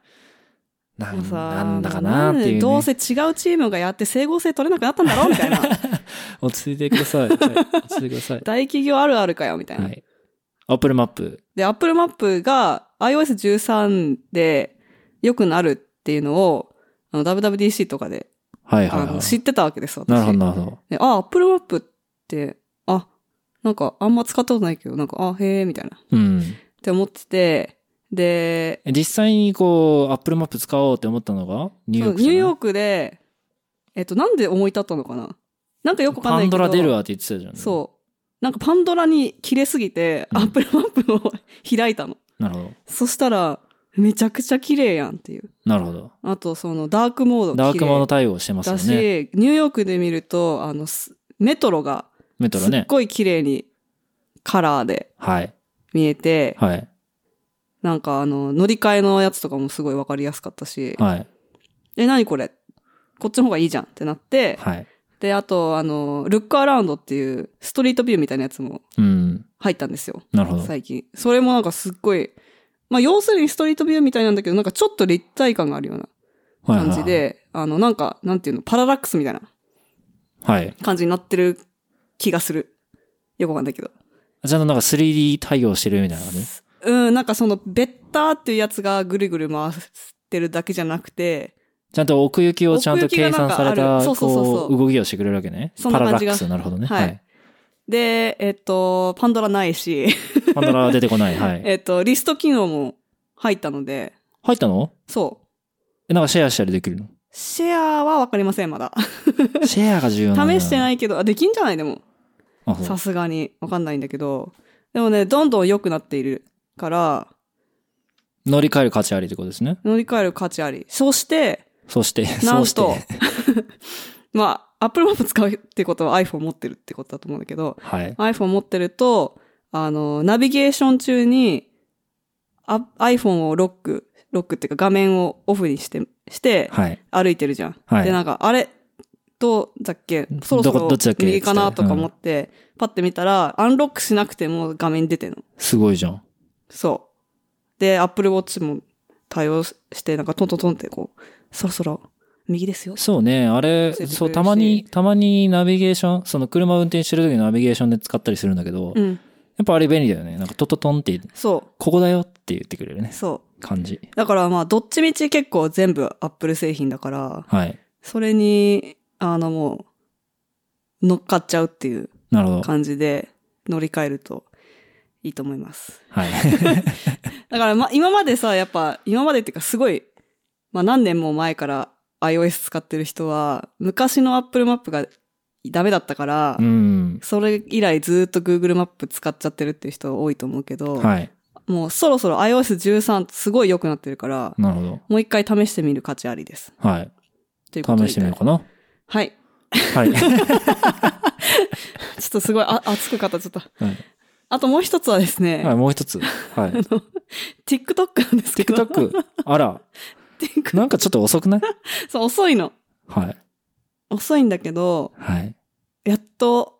なんなんだかなっていう、ね。どうせ違うチームがやって整合性取れなくなったんだろうみたいな。落ち着いてください。はい、落ち着いてください。大企業あるあるかよみたいな。はい。アップルマップ。で、Apple マップが iOS13 で良くなるっていうのを、あの WWDC とかで、はいはいはい。あの知ってたわけです、私。なるほど、なるほど。で、あ、Apple マップって、あ、なんかあんま使ったことないけど、なんか、あ、へえ、みたいな。っうん。て思ってて、で、実際にこう、アップルマップ使おうって思ったのが、ニューヨークニューヨークで、えっと、なんで思い立ったのかな？なんかよくわかんないけど。パンドラ出るわって言ってたじゃん。そう。なんかパンドラに切れすぎて、うん Apple マップを 開いたの。なるほど。そしたら、めちゃくちゃ綺麗やんっていう。なるほど。あと、その、ダークモードダークモードド対応してますよだし、ね。ニューヨークで見ると、あの、すメトロが、すっメトロね。ごい綺麗にカラーではい。見えて、はい。なんかあの、乗り換えのやつとかもすごいわかりやすかったし、はい。え、何これ？こっちの方がいいじゃんってなって、はい。で、あと、あの、ルックアラウンドっていうストリートビューみたいなやつもうん。入ったんですよ。なるほど。最近。それもなんかすっごい、まあ要するにストリートビューみたいなんだけど、なんかちょっと立体感があるようなはいはい感じで、あの、なんか、なんていうの、パララックスみたいなはい。感じになってる気がする。よくわかんないけど。ちゃんとなんか 3D 対応してるみたいなね。うん、なんかその、ベッターっていうやつがぐるぐる回ってるだけじゃなくて、ちゃんと奥行きをちゃんと計算された、るそうそうそう動きをしてくれるわけね。そんな感じがパララックス、なるほどね。はいはい。で、えっと、パンドラないし、パンドラは出てこない。はい。えっと、リスト機能も入ったので、入ったの？そう。え、なんかシェアしたりできるの？シェアはわかりません、まだ。シェアが重要な。試してないいけど、あ、できんじゃない？でも。さすがに。わかんないんだけど。でもね、どんどん良くなっているから、乗り換える価値ありってことですね。乗り換える価値あり。そして、そして、なんと まあ、Apple Map 使うってことは iPhone 持ってるってことだと思うんだけど、はい。iPhone 持ってると、あの、ナビゲーション中に、あ iPhone をロック、ロックっていうか画面をオフにして、して、はい。歩いてるじゃん。はいで、なんか、あれ、どうだっけそろそろ右かなとか思って、パッて見たら、アンロックしなくても画面に出てんの。すごいじゃん。そう。で、Apple Watch も対応して、なんかトントントンってこう、そろそろ右ですよ。そうね。あれ、そう、たまに、たまにナビゲーション、その車運転してる時のナビゲーションで使ったりするんだけど、うん。やっぱあれ便利だよね。なんかトトトンって、そここだよって言ってくれるねう。。そう。感じ。だからまあ、どっちみち結構全部 Apple 製品だから、はい。それに、あのもう、乗っかっちゃうっていう。感じで乗り換えるといいと思います。はい。だからまあ、今までさ、やっぱ、今までっていうかすごい、まあ何年も前から iOS 使ってる人は、昔の Apple マップがダメだったから、うん。それ以来ずっと Google マップ使っちゃってるっていう人多いと思うけど、はい。もうそろそろ iOS13 すごい良くなってるから、なるほど。もう一回試してみる価値ありです。はい。ということで。試してみようかな。はい。はい。ちょっとすごいあ熱く語っちゃった。はいあともう一つはですね、はい、もう一つ。はい。TikTok なんですけど。TikTok？あら。なんかちょっと遅くない？そう、遅いの。はい。遅いんだけど、はい。やっと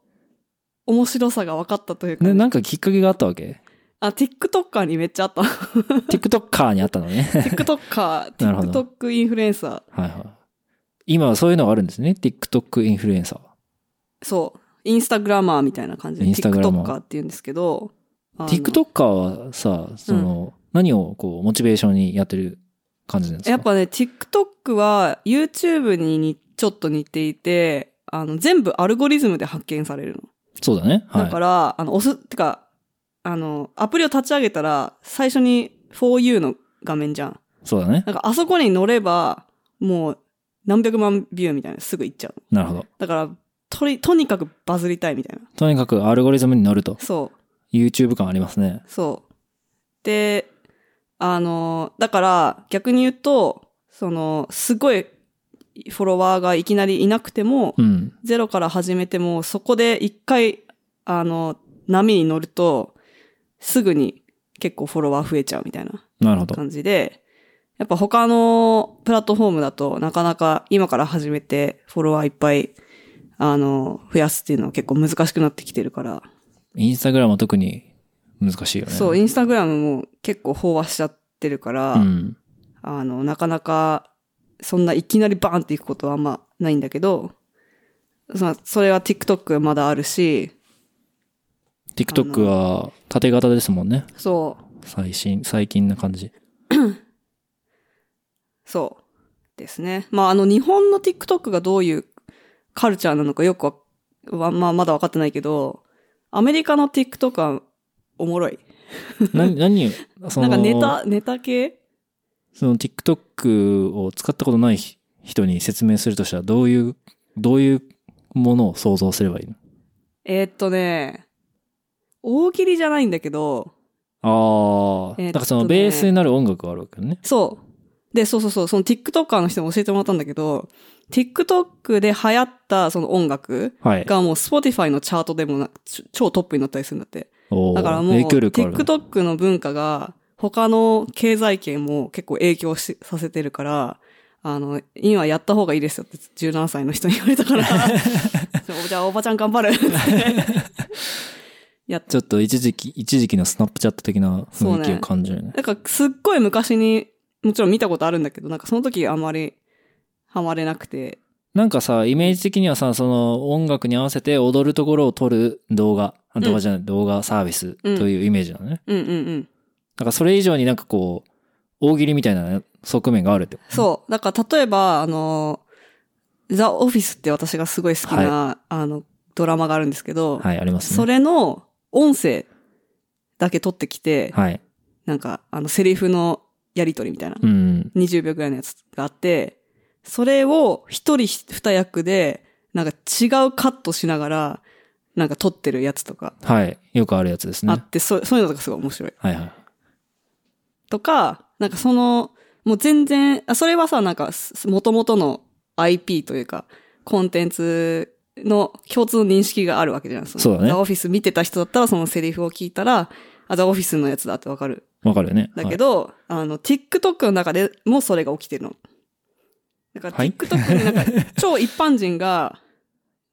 面白さが分かったというか、ね、なんかきっかけがあったわけ？あ、TikToker にめっちゃあった。?TikToker にあったのね。TikToker、TikTok インフルエンサー。はいはい。今はそういうのがあるんですね？TikTok インフルエンサー。そう。インスタグラマーみたいな感じで TikToker って言うんですけど、TikToker はさ、その、何をこう、モチベーションにやってる感じなんですか？やっぱね、TikTok は YouTube ににちょっと似ていて、あの、全部アルゴリズムで発見されるの。そうだね。はい。だから、あの、押す、てか、あの、アプリを立ち上げたら、最初に For You の画面じゃん。そうだね。なんかあそこに乗れば、もう何百万ビューみたいなすぐ行っちゃう。なるほど。だから、とり、とにかくバズりたいみたいな。とにかくアルゴリズムに乗ると。そう。YouTube 感ありますね。そう。で、あの、だから逆に言うと、その、すごいフォロワーがいきなりいなくても、うん。ゼロから始めても、そこで一回、あの、波に乗ると、すぐに結構フォロワー増えちゃうみたいな。感じで、やっぱ他のプラットフォームだとなかなか今から始めてフォロワーいっぱい、あの、増やすっていうのは結構難しくなってきてるから、インスタグラムは特に難しいよね。そう、インスタグラムも結構飽和しちゃってるから、うん。あの、なかなか、そんないきなりバーンっていくことはあんまないんだけど、そのそれは TikTok まだあるし、TikTok は縦型ですもんね。そう、最新、最近な感じ。そうですね。まあ、あの、日本の TikTok がどういうカルチャーなのかよくわ、わまあ、まだ分かってないけど、アメリカの TikTok はおもろい。な、何？を、その、なんかネタ、ネタ系？その TikTok を使ったことない人に説明するとしたら、どういう、どういうものを想像すればいいの？えーっとね、大喜利じゃないんだけど、ああ、えーねだからそのベースになる音楽があるわけよね。そう。で、そうそうそう、その TikToker の人に教えてもらったんだけど、TikTok で流行ったその音楽はい。がもう Spotify のチャートでも超トップになったりするんだって。だからもう。TikTok の文化が他の経済圏も結構影響しさせてるから、あの、今やった方がいいですよって17歳の人に言われたから、じゃあおばちゃん頑張るって やっちょっと一時期、一時期のスナップチャット的な雰囲気を感じるね。なんかすっごい昔にもちろん見たことあるんだけど、なんかその時あまりハマれなくて、なんかさ、イメージ的にはさ、その音楽に合わせて踊るところを撮る動画、あ動画じゃない、動画サービスというイメージなのね。うんうんうん。なんかそれ以上になんかこう、大喜利みたいな側面があるって。そう。だから例えば、あの、ザ・オフィスって私がすごい好きな、あの、ドラマがあるんですけど、はい、ありますね。それの音声だけ取ってきて、はい。なんか、あの、セリフのやりとりみたいな、うん。20秒ぐらいのやつがあって、それを一人二役で、なんか違うカットしながら、なんか撮ってるやつとかはい。よくあるやつですね。あって、そそういうのとかすごい面白い。はいはい。とか、なんかその、もう全然、あそれはさ、なんか、元々の IP というか、コンテンツの共通の認識があるわけじゃん。のそうだねザ・オフィス見てた人だったら、そのセリフを聞いたら、あ、ザ・オフィスのやつだってわかる。わかるよね。だけど、あの、TikTok の中でもそれが起きてるの。だか TikTok になんか、超一般人が、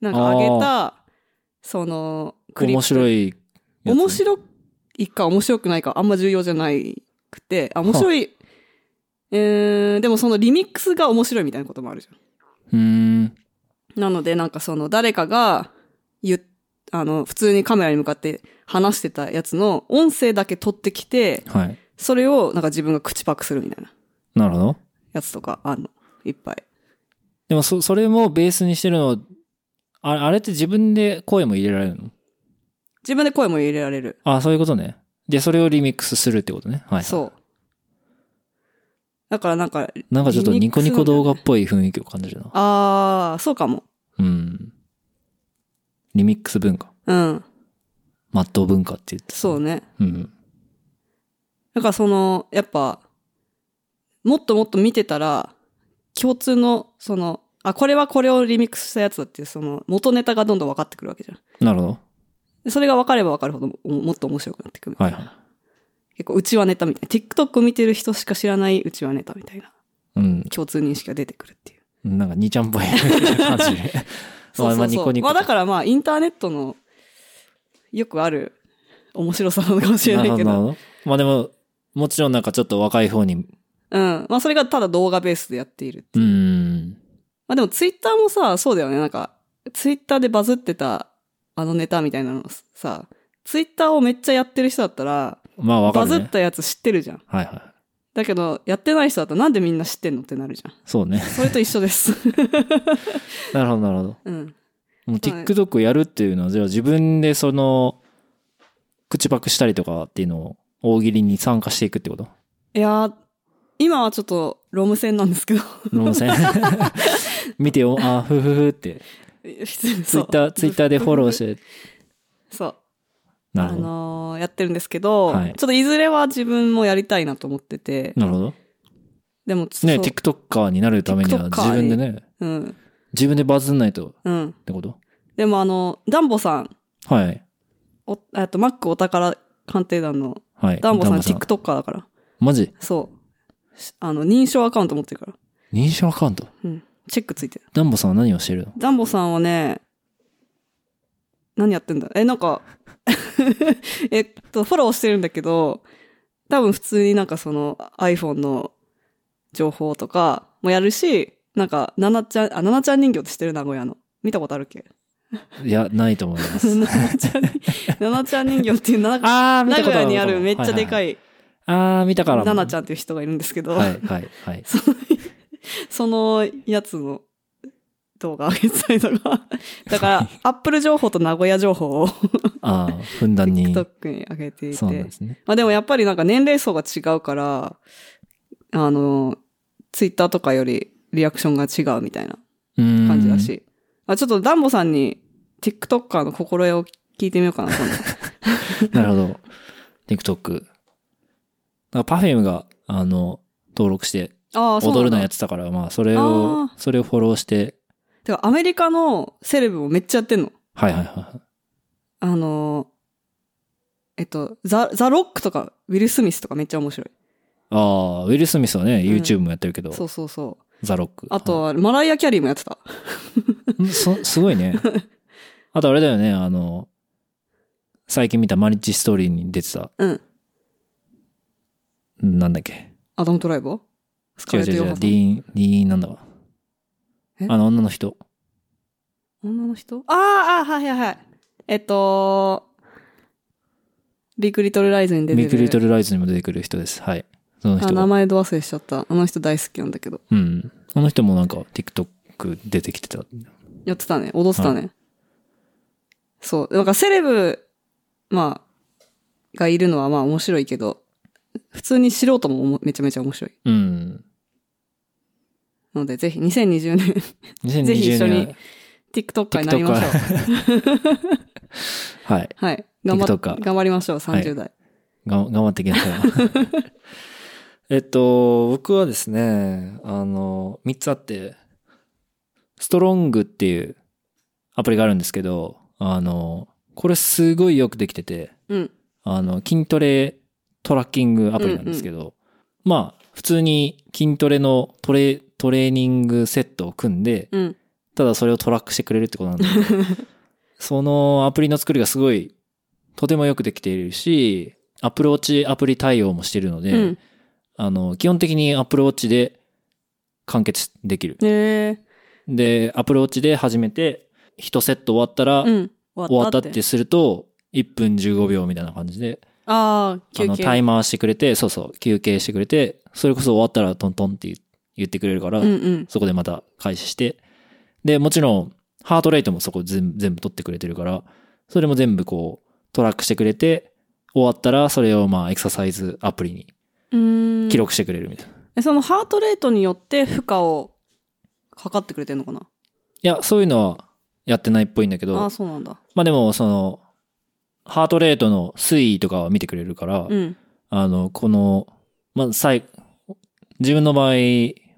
なんか上げた、その、はい、面白い。いやつ。面白いか面白くないかあんま重要じゃないくて、あ、面白い、えー、でもそのリミックスが面白いみたいなこともあるじゃん。うーん。なのでなんかその誰かが言っあの、普通にカメラに向かって話してたやつの音声だけ取ってきて、はい。それをなんか自分が口パクするみたいななるほど。やつとかあんの。いっぱい。でもそ、それもベースにしてるの、ああれって自分で声も入れられるの？自分で声も入れられる。あそういうことね。で、それをリミックスするってことね。はい。そう。だからなんか、なんかちょっとニコニコ動画っぽい雰囲気を感じるな。あー、そうかも。うん。リミックス文化。うん。マット文化って言って。そうね。うん。だからその、やっぱ、もっともっと見てたら、共通の、その、あ、これはこれをリミックスしたやつだっていう、その、元ネタがどんどん分かってくるわけじゃん。なるほど。でそれが分かれば分かるほども、もっと面白くなってくる。はいはい。結構、内輪ネタみたいな。TikTok を見てる人しか知らない内輪ネタみたいな。うん。共通認識が出てくるっていう。なんか、兄ちゃんっぽい感じ。そうそうそう。まあだからまあ、インターネットの、よくある面白さなのかもしれないけど。なるほど。まあでも、もちろんなんかちょっと若い方に、うん。まあそれがただ動画ベースでやっているってういう。ん。まあでもツイッターもさ、そうだよね。なんか、ツイッターでバズってたあのネタみたいなのさ、ツイッターをめっちゃやってる人だったら、まあわかバるね。ズったやつ知ってるじゃん。はいはい。だけど、やってない人だったらなんでみんな知ってんのってなるじゃん。そうね。それと一緒です。なるほどなるほど。うん。もう TikTok をやるっていうのは、じゃあ自分でその、口パクしたりとかっていうのを大喜利に参加していくってこと？いやー、今はちょっとロム線なんですけど。ロム線？見てよ、あ、ふふふって。ツイッター、ツイッターでフォローして。そう。あなるほど。のーやってるんですけど、はいちょっといずれは自分もやりたいなと思ってて、なるほど。でも、ね、TikToker になるためには自分でね、うん。自分でバズんないとっうん。てこと？でもあの、ダンボさん、はい。お、えっと、マックお宝鑑定団のはい。ダンボさんダ TikToker だから。マジ？そう。しあの、認証アカウント持ってるから。認証アカウント？うん。チェックついてる。ダンボさんは何をしてるの？ダンボさんはね、何やってんだ？え、なんか、えっと、フォローしてるんだけど、多分普通になんかその iPhone の情報とかもやるし、なんか、ななちゃん、あ、ななちゃん人形って知ってる名古屋の？見たことあるっけ？いや、ないと思います。ななちゃん、ななちゃん人形っていうな、あー、見名たことある古屋にあるめっちゃでかい。い、あー、見たから。ななちゃんっていう人がいるんですけど、はい、はい、はい。そのやつの動画上げてたりとか。だから、アップル情報と名古屋情報をあー、ふんだんに。TikTok に上げていてそうで。すね。まあでもやっぱりなんか年齢層が違うから、あの、ツイッターとかよりリアクションが違うみたいなうーん。感じだし。あ、ちょっとダンボさんに TikToker の心得を聞いてみようかな、今度。なるほど。TikTok。だからパフェムが、あの、登録して、ああ、そう踊るのやってたから、まあ、それあをー、それをフォローして、てか、アメリカのセレブもめっちゃやってんの。はいはいはい。あの、えっと、ザ・ザ・ロックとか、ウィル・スミスとかめっちゃ面白い。ああ、ウィル・スミスはね、YouTube もやってるけど、そうそうそう。ザ・ロック。あとは、マライア・キャリーもやってた。んそ、すごいね。あとあれだよね、あの、最近見たマリッジストーリーに出てた、うん。なんだっけ？アダム・トライバー？スカ違うレットヨハンディーン、ディーンなんだわ。え？あの女の人。女の人？ああ、あはいはいはい。えっと、ビッグリトルライズに出てる。ビッグリトルライズにも出てくる人です。はい。そのあ、人。名前ど忘れしちゃった。あの人大好きなんだけど。うん。あの人もなんか TikTok 出てきてた。やってたね。踊ってたね。そう。なんかセレブ、まあ、がいるのはまあ面白いけど、普通に素人もめちゃめちゃ面白い。うん。ので、ぜひ2020年、2020ぜひ一緒に年 TikToker にな りましょう。はい。はい。頑張頑張りましょう、30代。が頑張っていきなさい。えっと、僕はですね、あの、3つあって、ストロングっていうアプリがあるんですけど、あの、これすごいよくできてて、うん。あの、筋トレトラッキングアプリなんですけど、まあ、普通に筋トレのトレ、トレーニングセットを組んで、うん。ただそれをトラックしてくれるってことなんだけど、そのアプリの作りがすごい、とてもよくできているし、 Apple Watch アプリ対応もしてるので、うん。あの、基本的に Apple Watch で完結できる。で、 Apple Watch で始めて、1セット終わったら、うん。終わったってすると、1分15秒みたいな感じで、あ。の、タイマーしてくれて、そうそう、休憩してくれて、それこそ終わったらトントンって言言ってくれるから、うんうん。そこでまた開始して、で、もちろん、ハートレートもそこ全部全部取ってくれてるから、それも全部こう、トラックしてくれて、終わったらそれをまあ、エクササイズアプリに。記録してくれるみたいな。そのハートレートによって負荷を測ってくれてんのかな？や、そういうのはやってないっぽいんだけど、ああ、そうなんだ。まあでも、その、heart rate の推移とかは見てくれるから、うん。あの、この、まあ、最、自分の場合、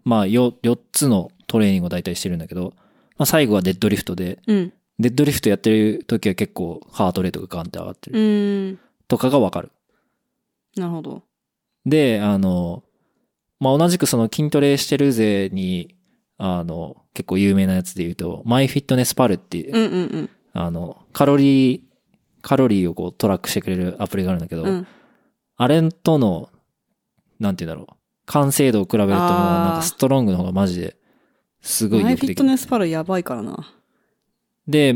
まあ、よ、4つのトレーニングを大体してるんだけど、まあ、最後はデッドリフトで、うん。デッドリフトやってる時は結構 heart rate がガンって上がってうる。とかがわかる。なるほど。で、あの、まあ、同じくその筋トレしてる勢に、あの、結構有名なやつで言うと、 MyFitnessPal っていう、うんうんうん。あの、カロリー、カロリーをこうトラックしてくれるアプリがあるんだけど、うん。あれとの、なんて言うんだろう。完成度を比べるともうなんかストロングの方がマジで、すごいマイフィットよくできる。ネスパルやばいからな。で、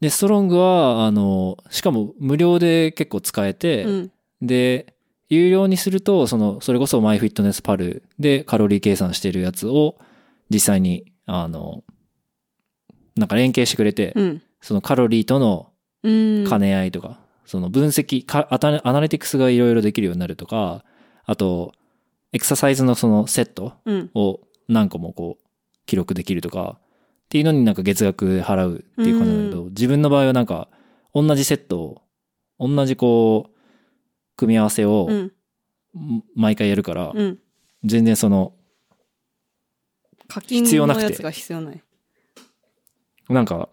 で、ストロングは、あの、しかも無料で結構使えて、うん。で、有料にすると、その、それこそマイフィットネスパルでカロリー計算してるやつを、実際に、あの、なんか連携してくれて、うん。そのカロリーとのうん。兼ね合いとか、その分析かアナリティクスがいろいろできるようになるとか、あと、エクササイズのそのセットうん。を何個もこう、記録できるとか、っていうのになんか月額で払うっていう感じだけど、自分の場合はなんか、同じセットを、同じこう、組み合わせを毎回やるから、うん。全然その、課金必要なくてのやつが必要ない。なんか、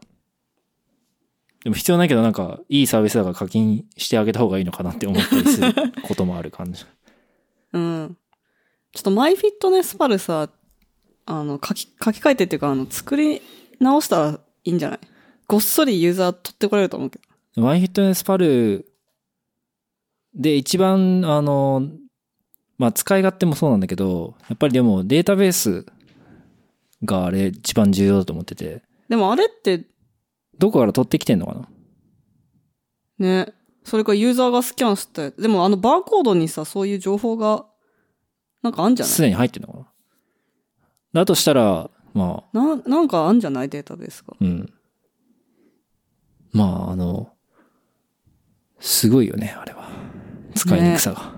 でも必要ないけどなんか、いいサービスだから課金してあげた方がいいのかなって思ったりすることもある感じ。うん。ちょっとマイフィットネスパルさ、あの、書き、書き換えてっていうか、あの、作り直したらいいんじゃない？ごっそりユーザー取ってこれると思うけど。マイフィットネスパルで一番、あの、まあ、使い勝手もそうなんだけど、やっぱりでもデータベースがあれ一番重要だと思ってて、でもあれって、どこから取ってきてんのかな？ね、それからユーザーがスキャンしたやつ。でもあのバーコードにさ、そういう情報が、なんかあんじゃない？すでに入ってんのかな？だとしたら、まあ、な、なんかあんじゃない？データベースが。うん。まあ、あの、すごいよね、あれは。使いにくさが。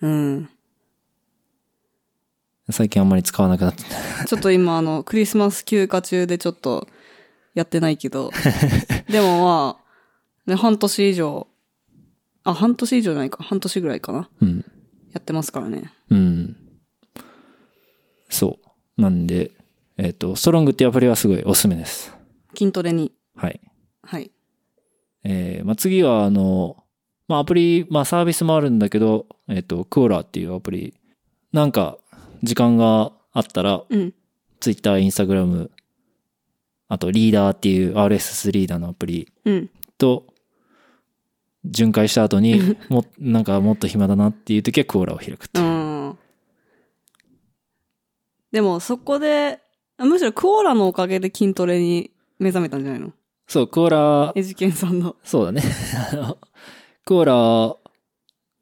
うん。最近あんまり使わなくなってちょっと今あの、クリスマス休暇中でちょっとやってないけど。でもまあ、ね、半年以上、あ、半年以上じゃないか。半年ぐらいかな。うん。やってますからね。うん。そう。なんで、えっ、と、ストロングっていうアプリはすごいおすすめです。筋トレに。はい。はい。えー、まあ、次は、あの、まあ、アプリ、まあ、サービスもあるんだけど、えっ、と、クオラっていうアプリ。なんか、時間があったら、うん。Twitter、Instagram、あと、リーダーっていう RSS リーダーのアプリうん。と、巡回した後に、も、なんかもっと暇だなっていう時はクオラを開くってういう。ん。でもそこで、あむしろクオーラのおかげで筋トレに目覚めたんじゃないの？そう、クオラ、エジケンさんの。そうだね。クオラ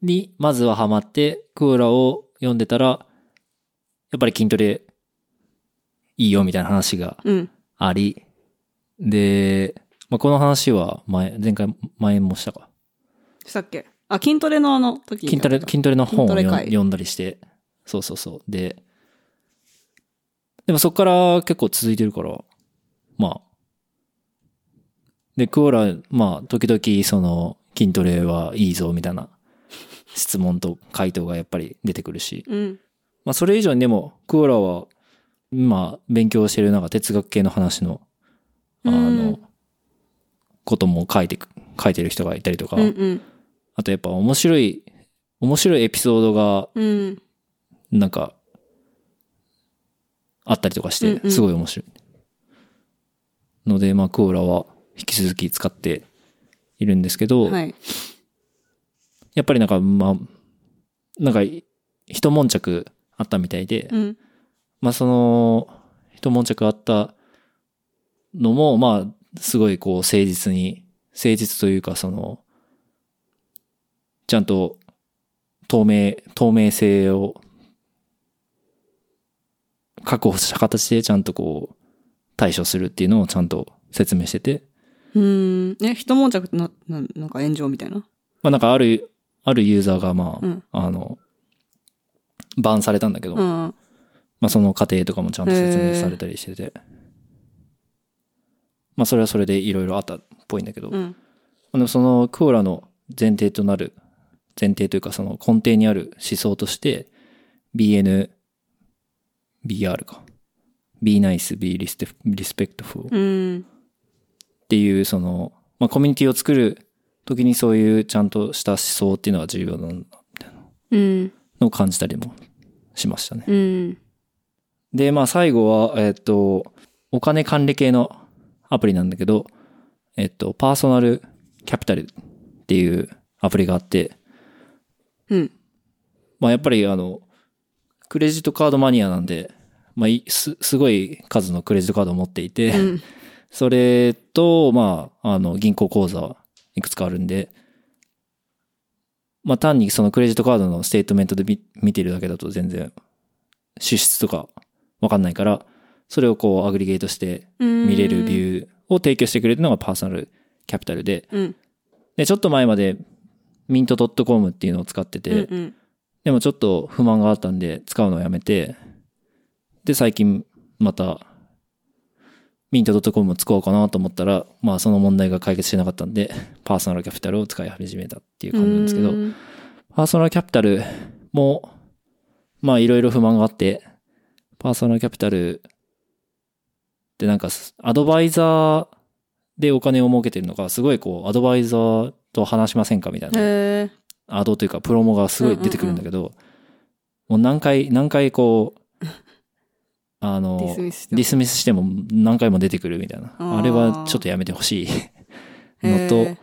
にまずはハマって、クオラを読んでたら、やっぱり筋トレいいよみたいな話がうん。あり、で、まあ、この話は前、前回、前もしたか。したっけ？あ、筋トレのあの時に筋トレ、筋トレの本を読んだりして、そうそうそう。で、でもそこから結構続いてるから、まあ。で、クオラ、まあ、時々その、筋トレはいいぞ、みたいな質問と回答がやっぱり出てくるし。うん。まあ、それ以上にでも、クオラは、まあ、勉強してるなんか哲学系の話の、あうんの、ことも書いてく、書いてる人がいたりとか、うんうん。あとやっぱ面白い、面白いエピソードがうん。なんか、あったりとかして、うんうんすごい面白い。ので、まあ、クオラは引き続き使っているんですけど、はい。やっぱりなんか、まあ、なんか、一悶着あったみたいで、うん。まあその、一悶着あったのも、まあ、すごいこう誠実に、誠実というかその、ちゃんと透明、透明性を確保した形でちゃんとこう対処するっていうのをちゃんと説明してて、うーん。え、一悶着ってな、ななんか炎上みたいな？まあなんかある、あるユーザーがまあ、うんあの、バンされたんだけど、うん。まあその過程とかもちゃんと説明されたりしてて、まあそれはそれでいろいろあったっぽいんだけど、うん。あのそのクオラの前提となる、前提というかその根底にある思想として、BN、BR か。be nice, be respectful うん。っていうその、まあコミュニティを作る時にそういうちゃんとした思想っていうのが重要なうん。のを感じたりもしましたね。うん。で、まあ最後は、えっと、お金管理系のアプリなんだけど、えっと、 Personal Capital っていうアプリがあって、うん。まあやっぱりあの、クレジットカードマニアなんで、まあいす、すごい数のクレジットカードを持っていて、うん。それと、まあ、あの、銀行口座いくつかあるんで、まあ単にそのクレジットカードの statement で見見てるだけだと全然支出とかわかんないから、それをこうアグリゲートして見れるビューを提供してくれるのがパーソナルキャピタルで、うん。で、ちょっと前までミント .com っていうのを使ってて、うんうん。でもちょっと不満があったんで使うのをやめて、で、最近また、ミント .com を使おうかなと思ったら、まあその問題が解決しなかったんで、パーソナルキャピタルを使い始めたっていう感じなんですけど、うんパーソナルキャピタルも、まあいろいろ不満があって、パーソナルキャピタルってなんかアドバイザーでお金を儲けてるのが、すごいこう、アドバイザーと話しませんかみたいな。アドというかプロモがすごい出てくるんだけど、もう何回、何回こう、あの、ディスミスしても。何回も出てくるみたいな。あれはちょっとやめてほしい。のへとー、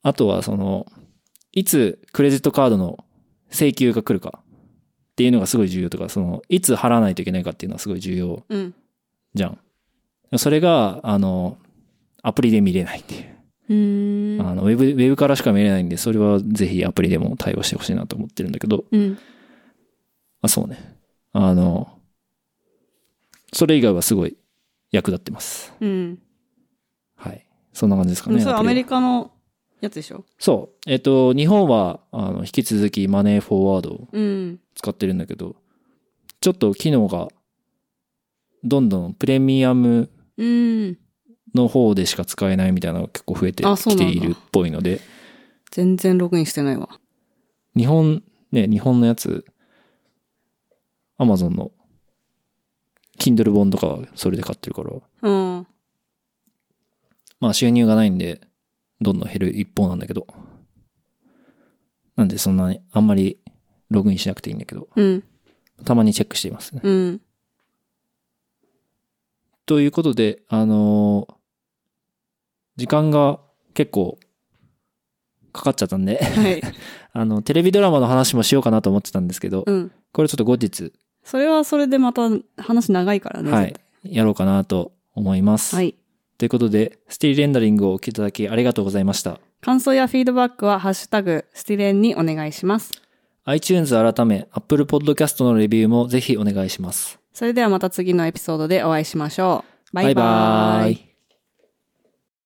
あとはその、いつクレジットカードの請求が来るかっていうのがすごい重要とか、その、いつ払わないといけないかっていうのはすごい重要うん。じゃん。それが、あの、アプリで見れないっていう。う。あの、ウェブ、ウェブからしか見れないんで、それはぜひアプリでも対応してほしいなと思ってるんだけど、うん。あ、そうね。あの、それ以外はすごい役立ってます。うん。はい。そんな感じですかね。それアメリカのやつでしょ？そう。えっと、日本は、あの、引き続きマネーフォワードをうん。使ってるんだけど、ちょっと機能が、どんどんプレミアムうん。の方でしか使えないみたいなのが結構増えてきているっぽいので、全然ログインしてないわ。日本、ね、日本のやつ、アマゾンの、Kindle 本とかはそれで買ってるから、うん。まあ収入がないんで、どんどん減る一方なんだけど。なんでそんなに、あんまりログインしなくていいんだけど、うん。たまにチェックしていますね。うん。ということで、あのー時間が結構かかっちゃったんで、はい。あの、テレビドラマの話もしようかなと思ってたんですけど、うん。これちょっと後日、それはそれでまた話長いからね。はい絶、やろうかなと思います。対はい。ということで、スティーレンダリングをお聞きいただきありがとうございました。感想やフィードバックは、ハッシュタグ、スティレンにお願いします。iTunes 改め Apple Podcast のレビューもぜひお願いします。それではまた次のエピソードでお会いしましょう。バイバイ。バイバイ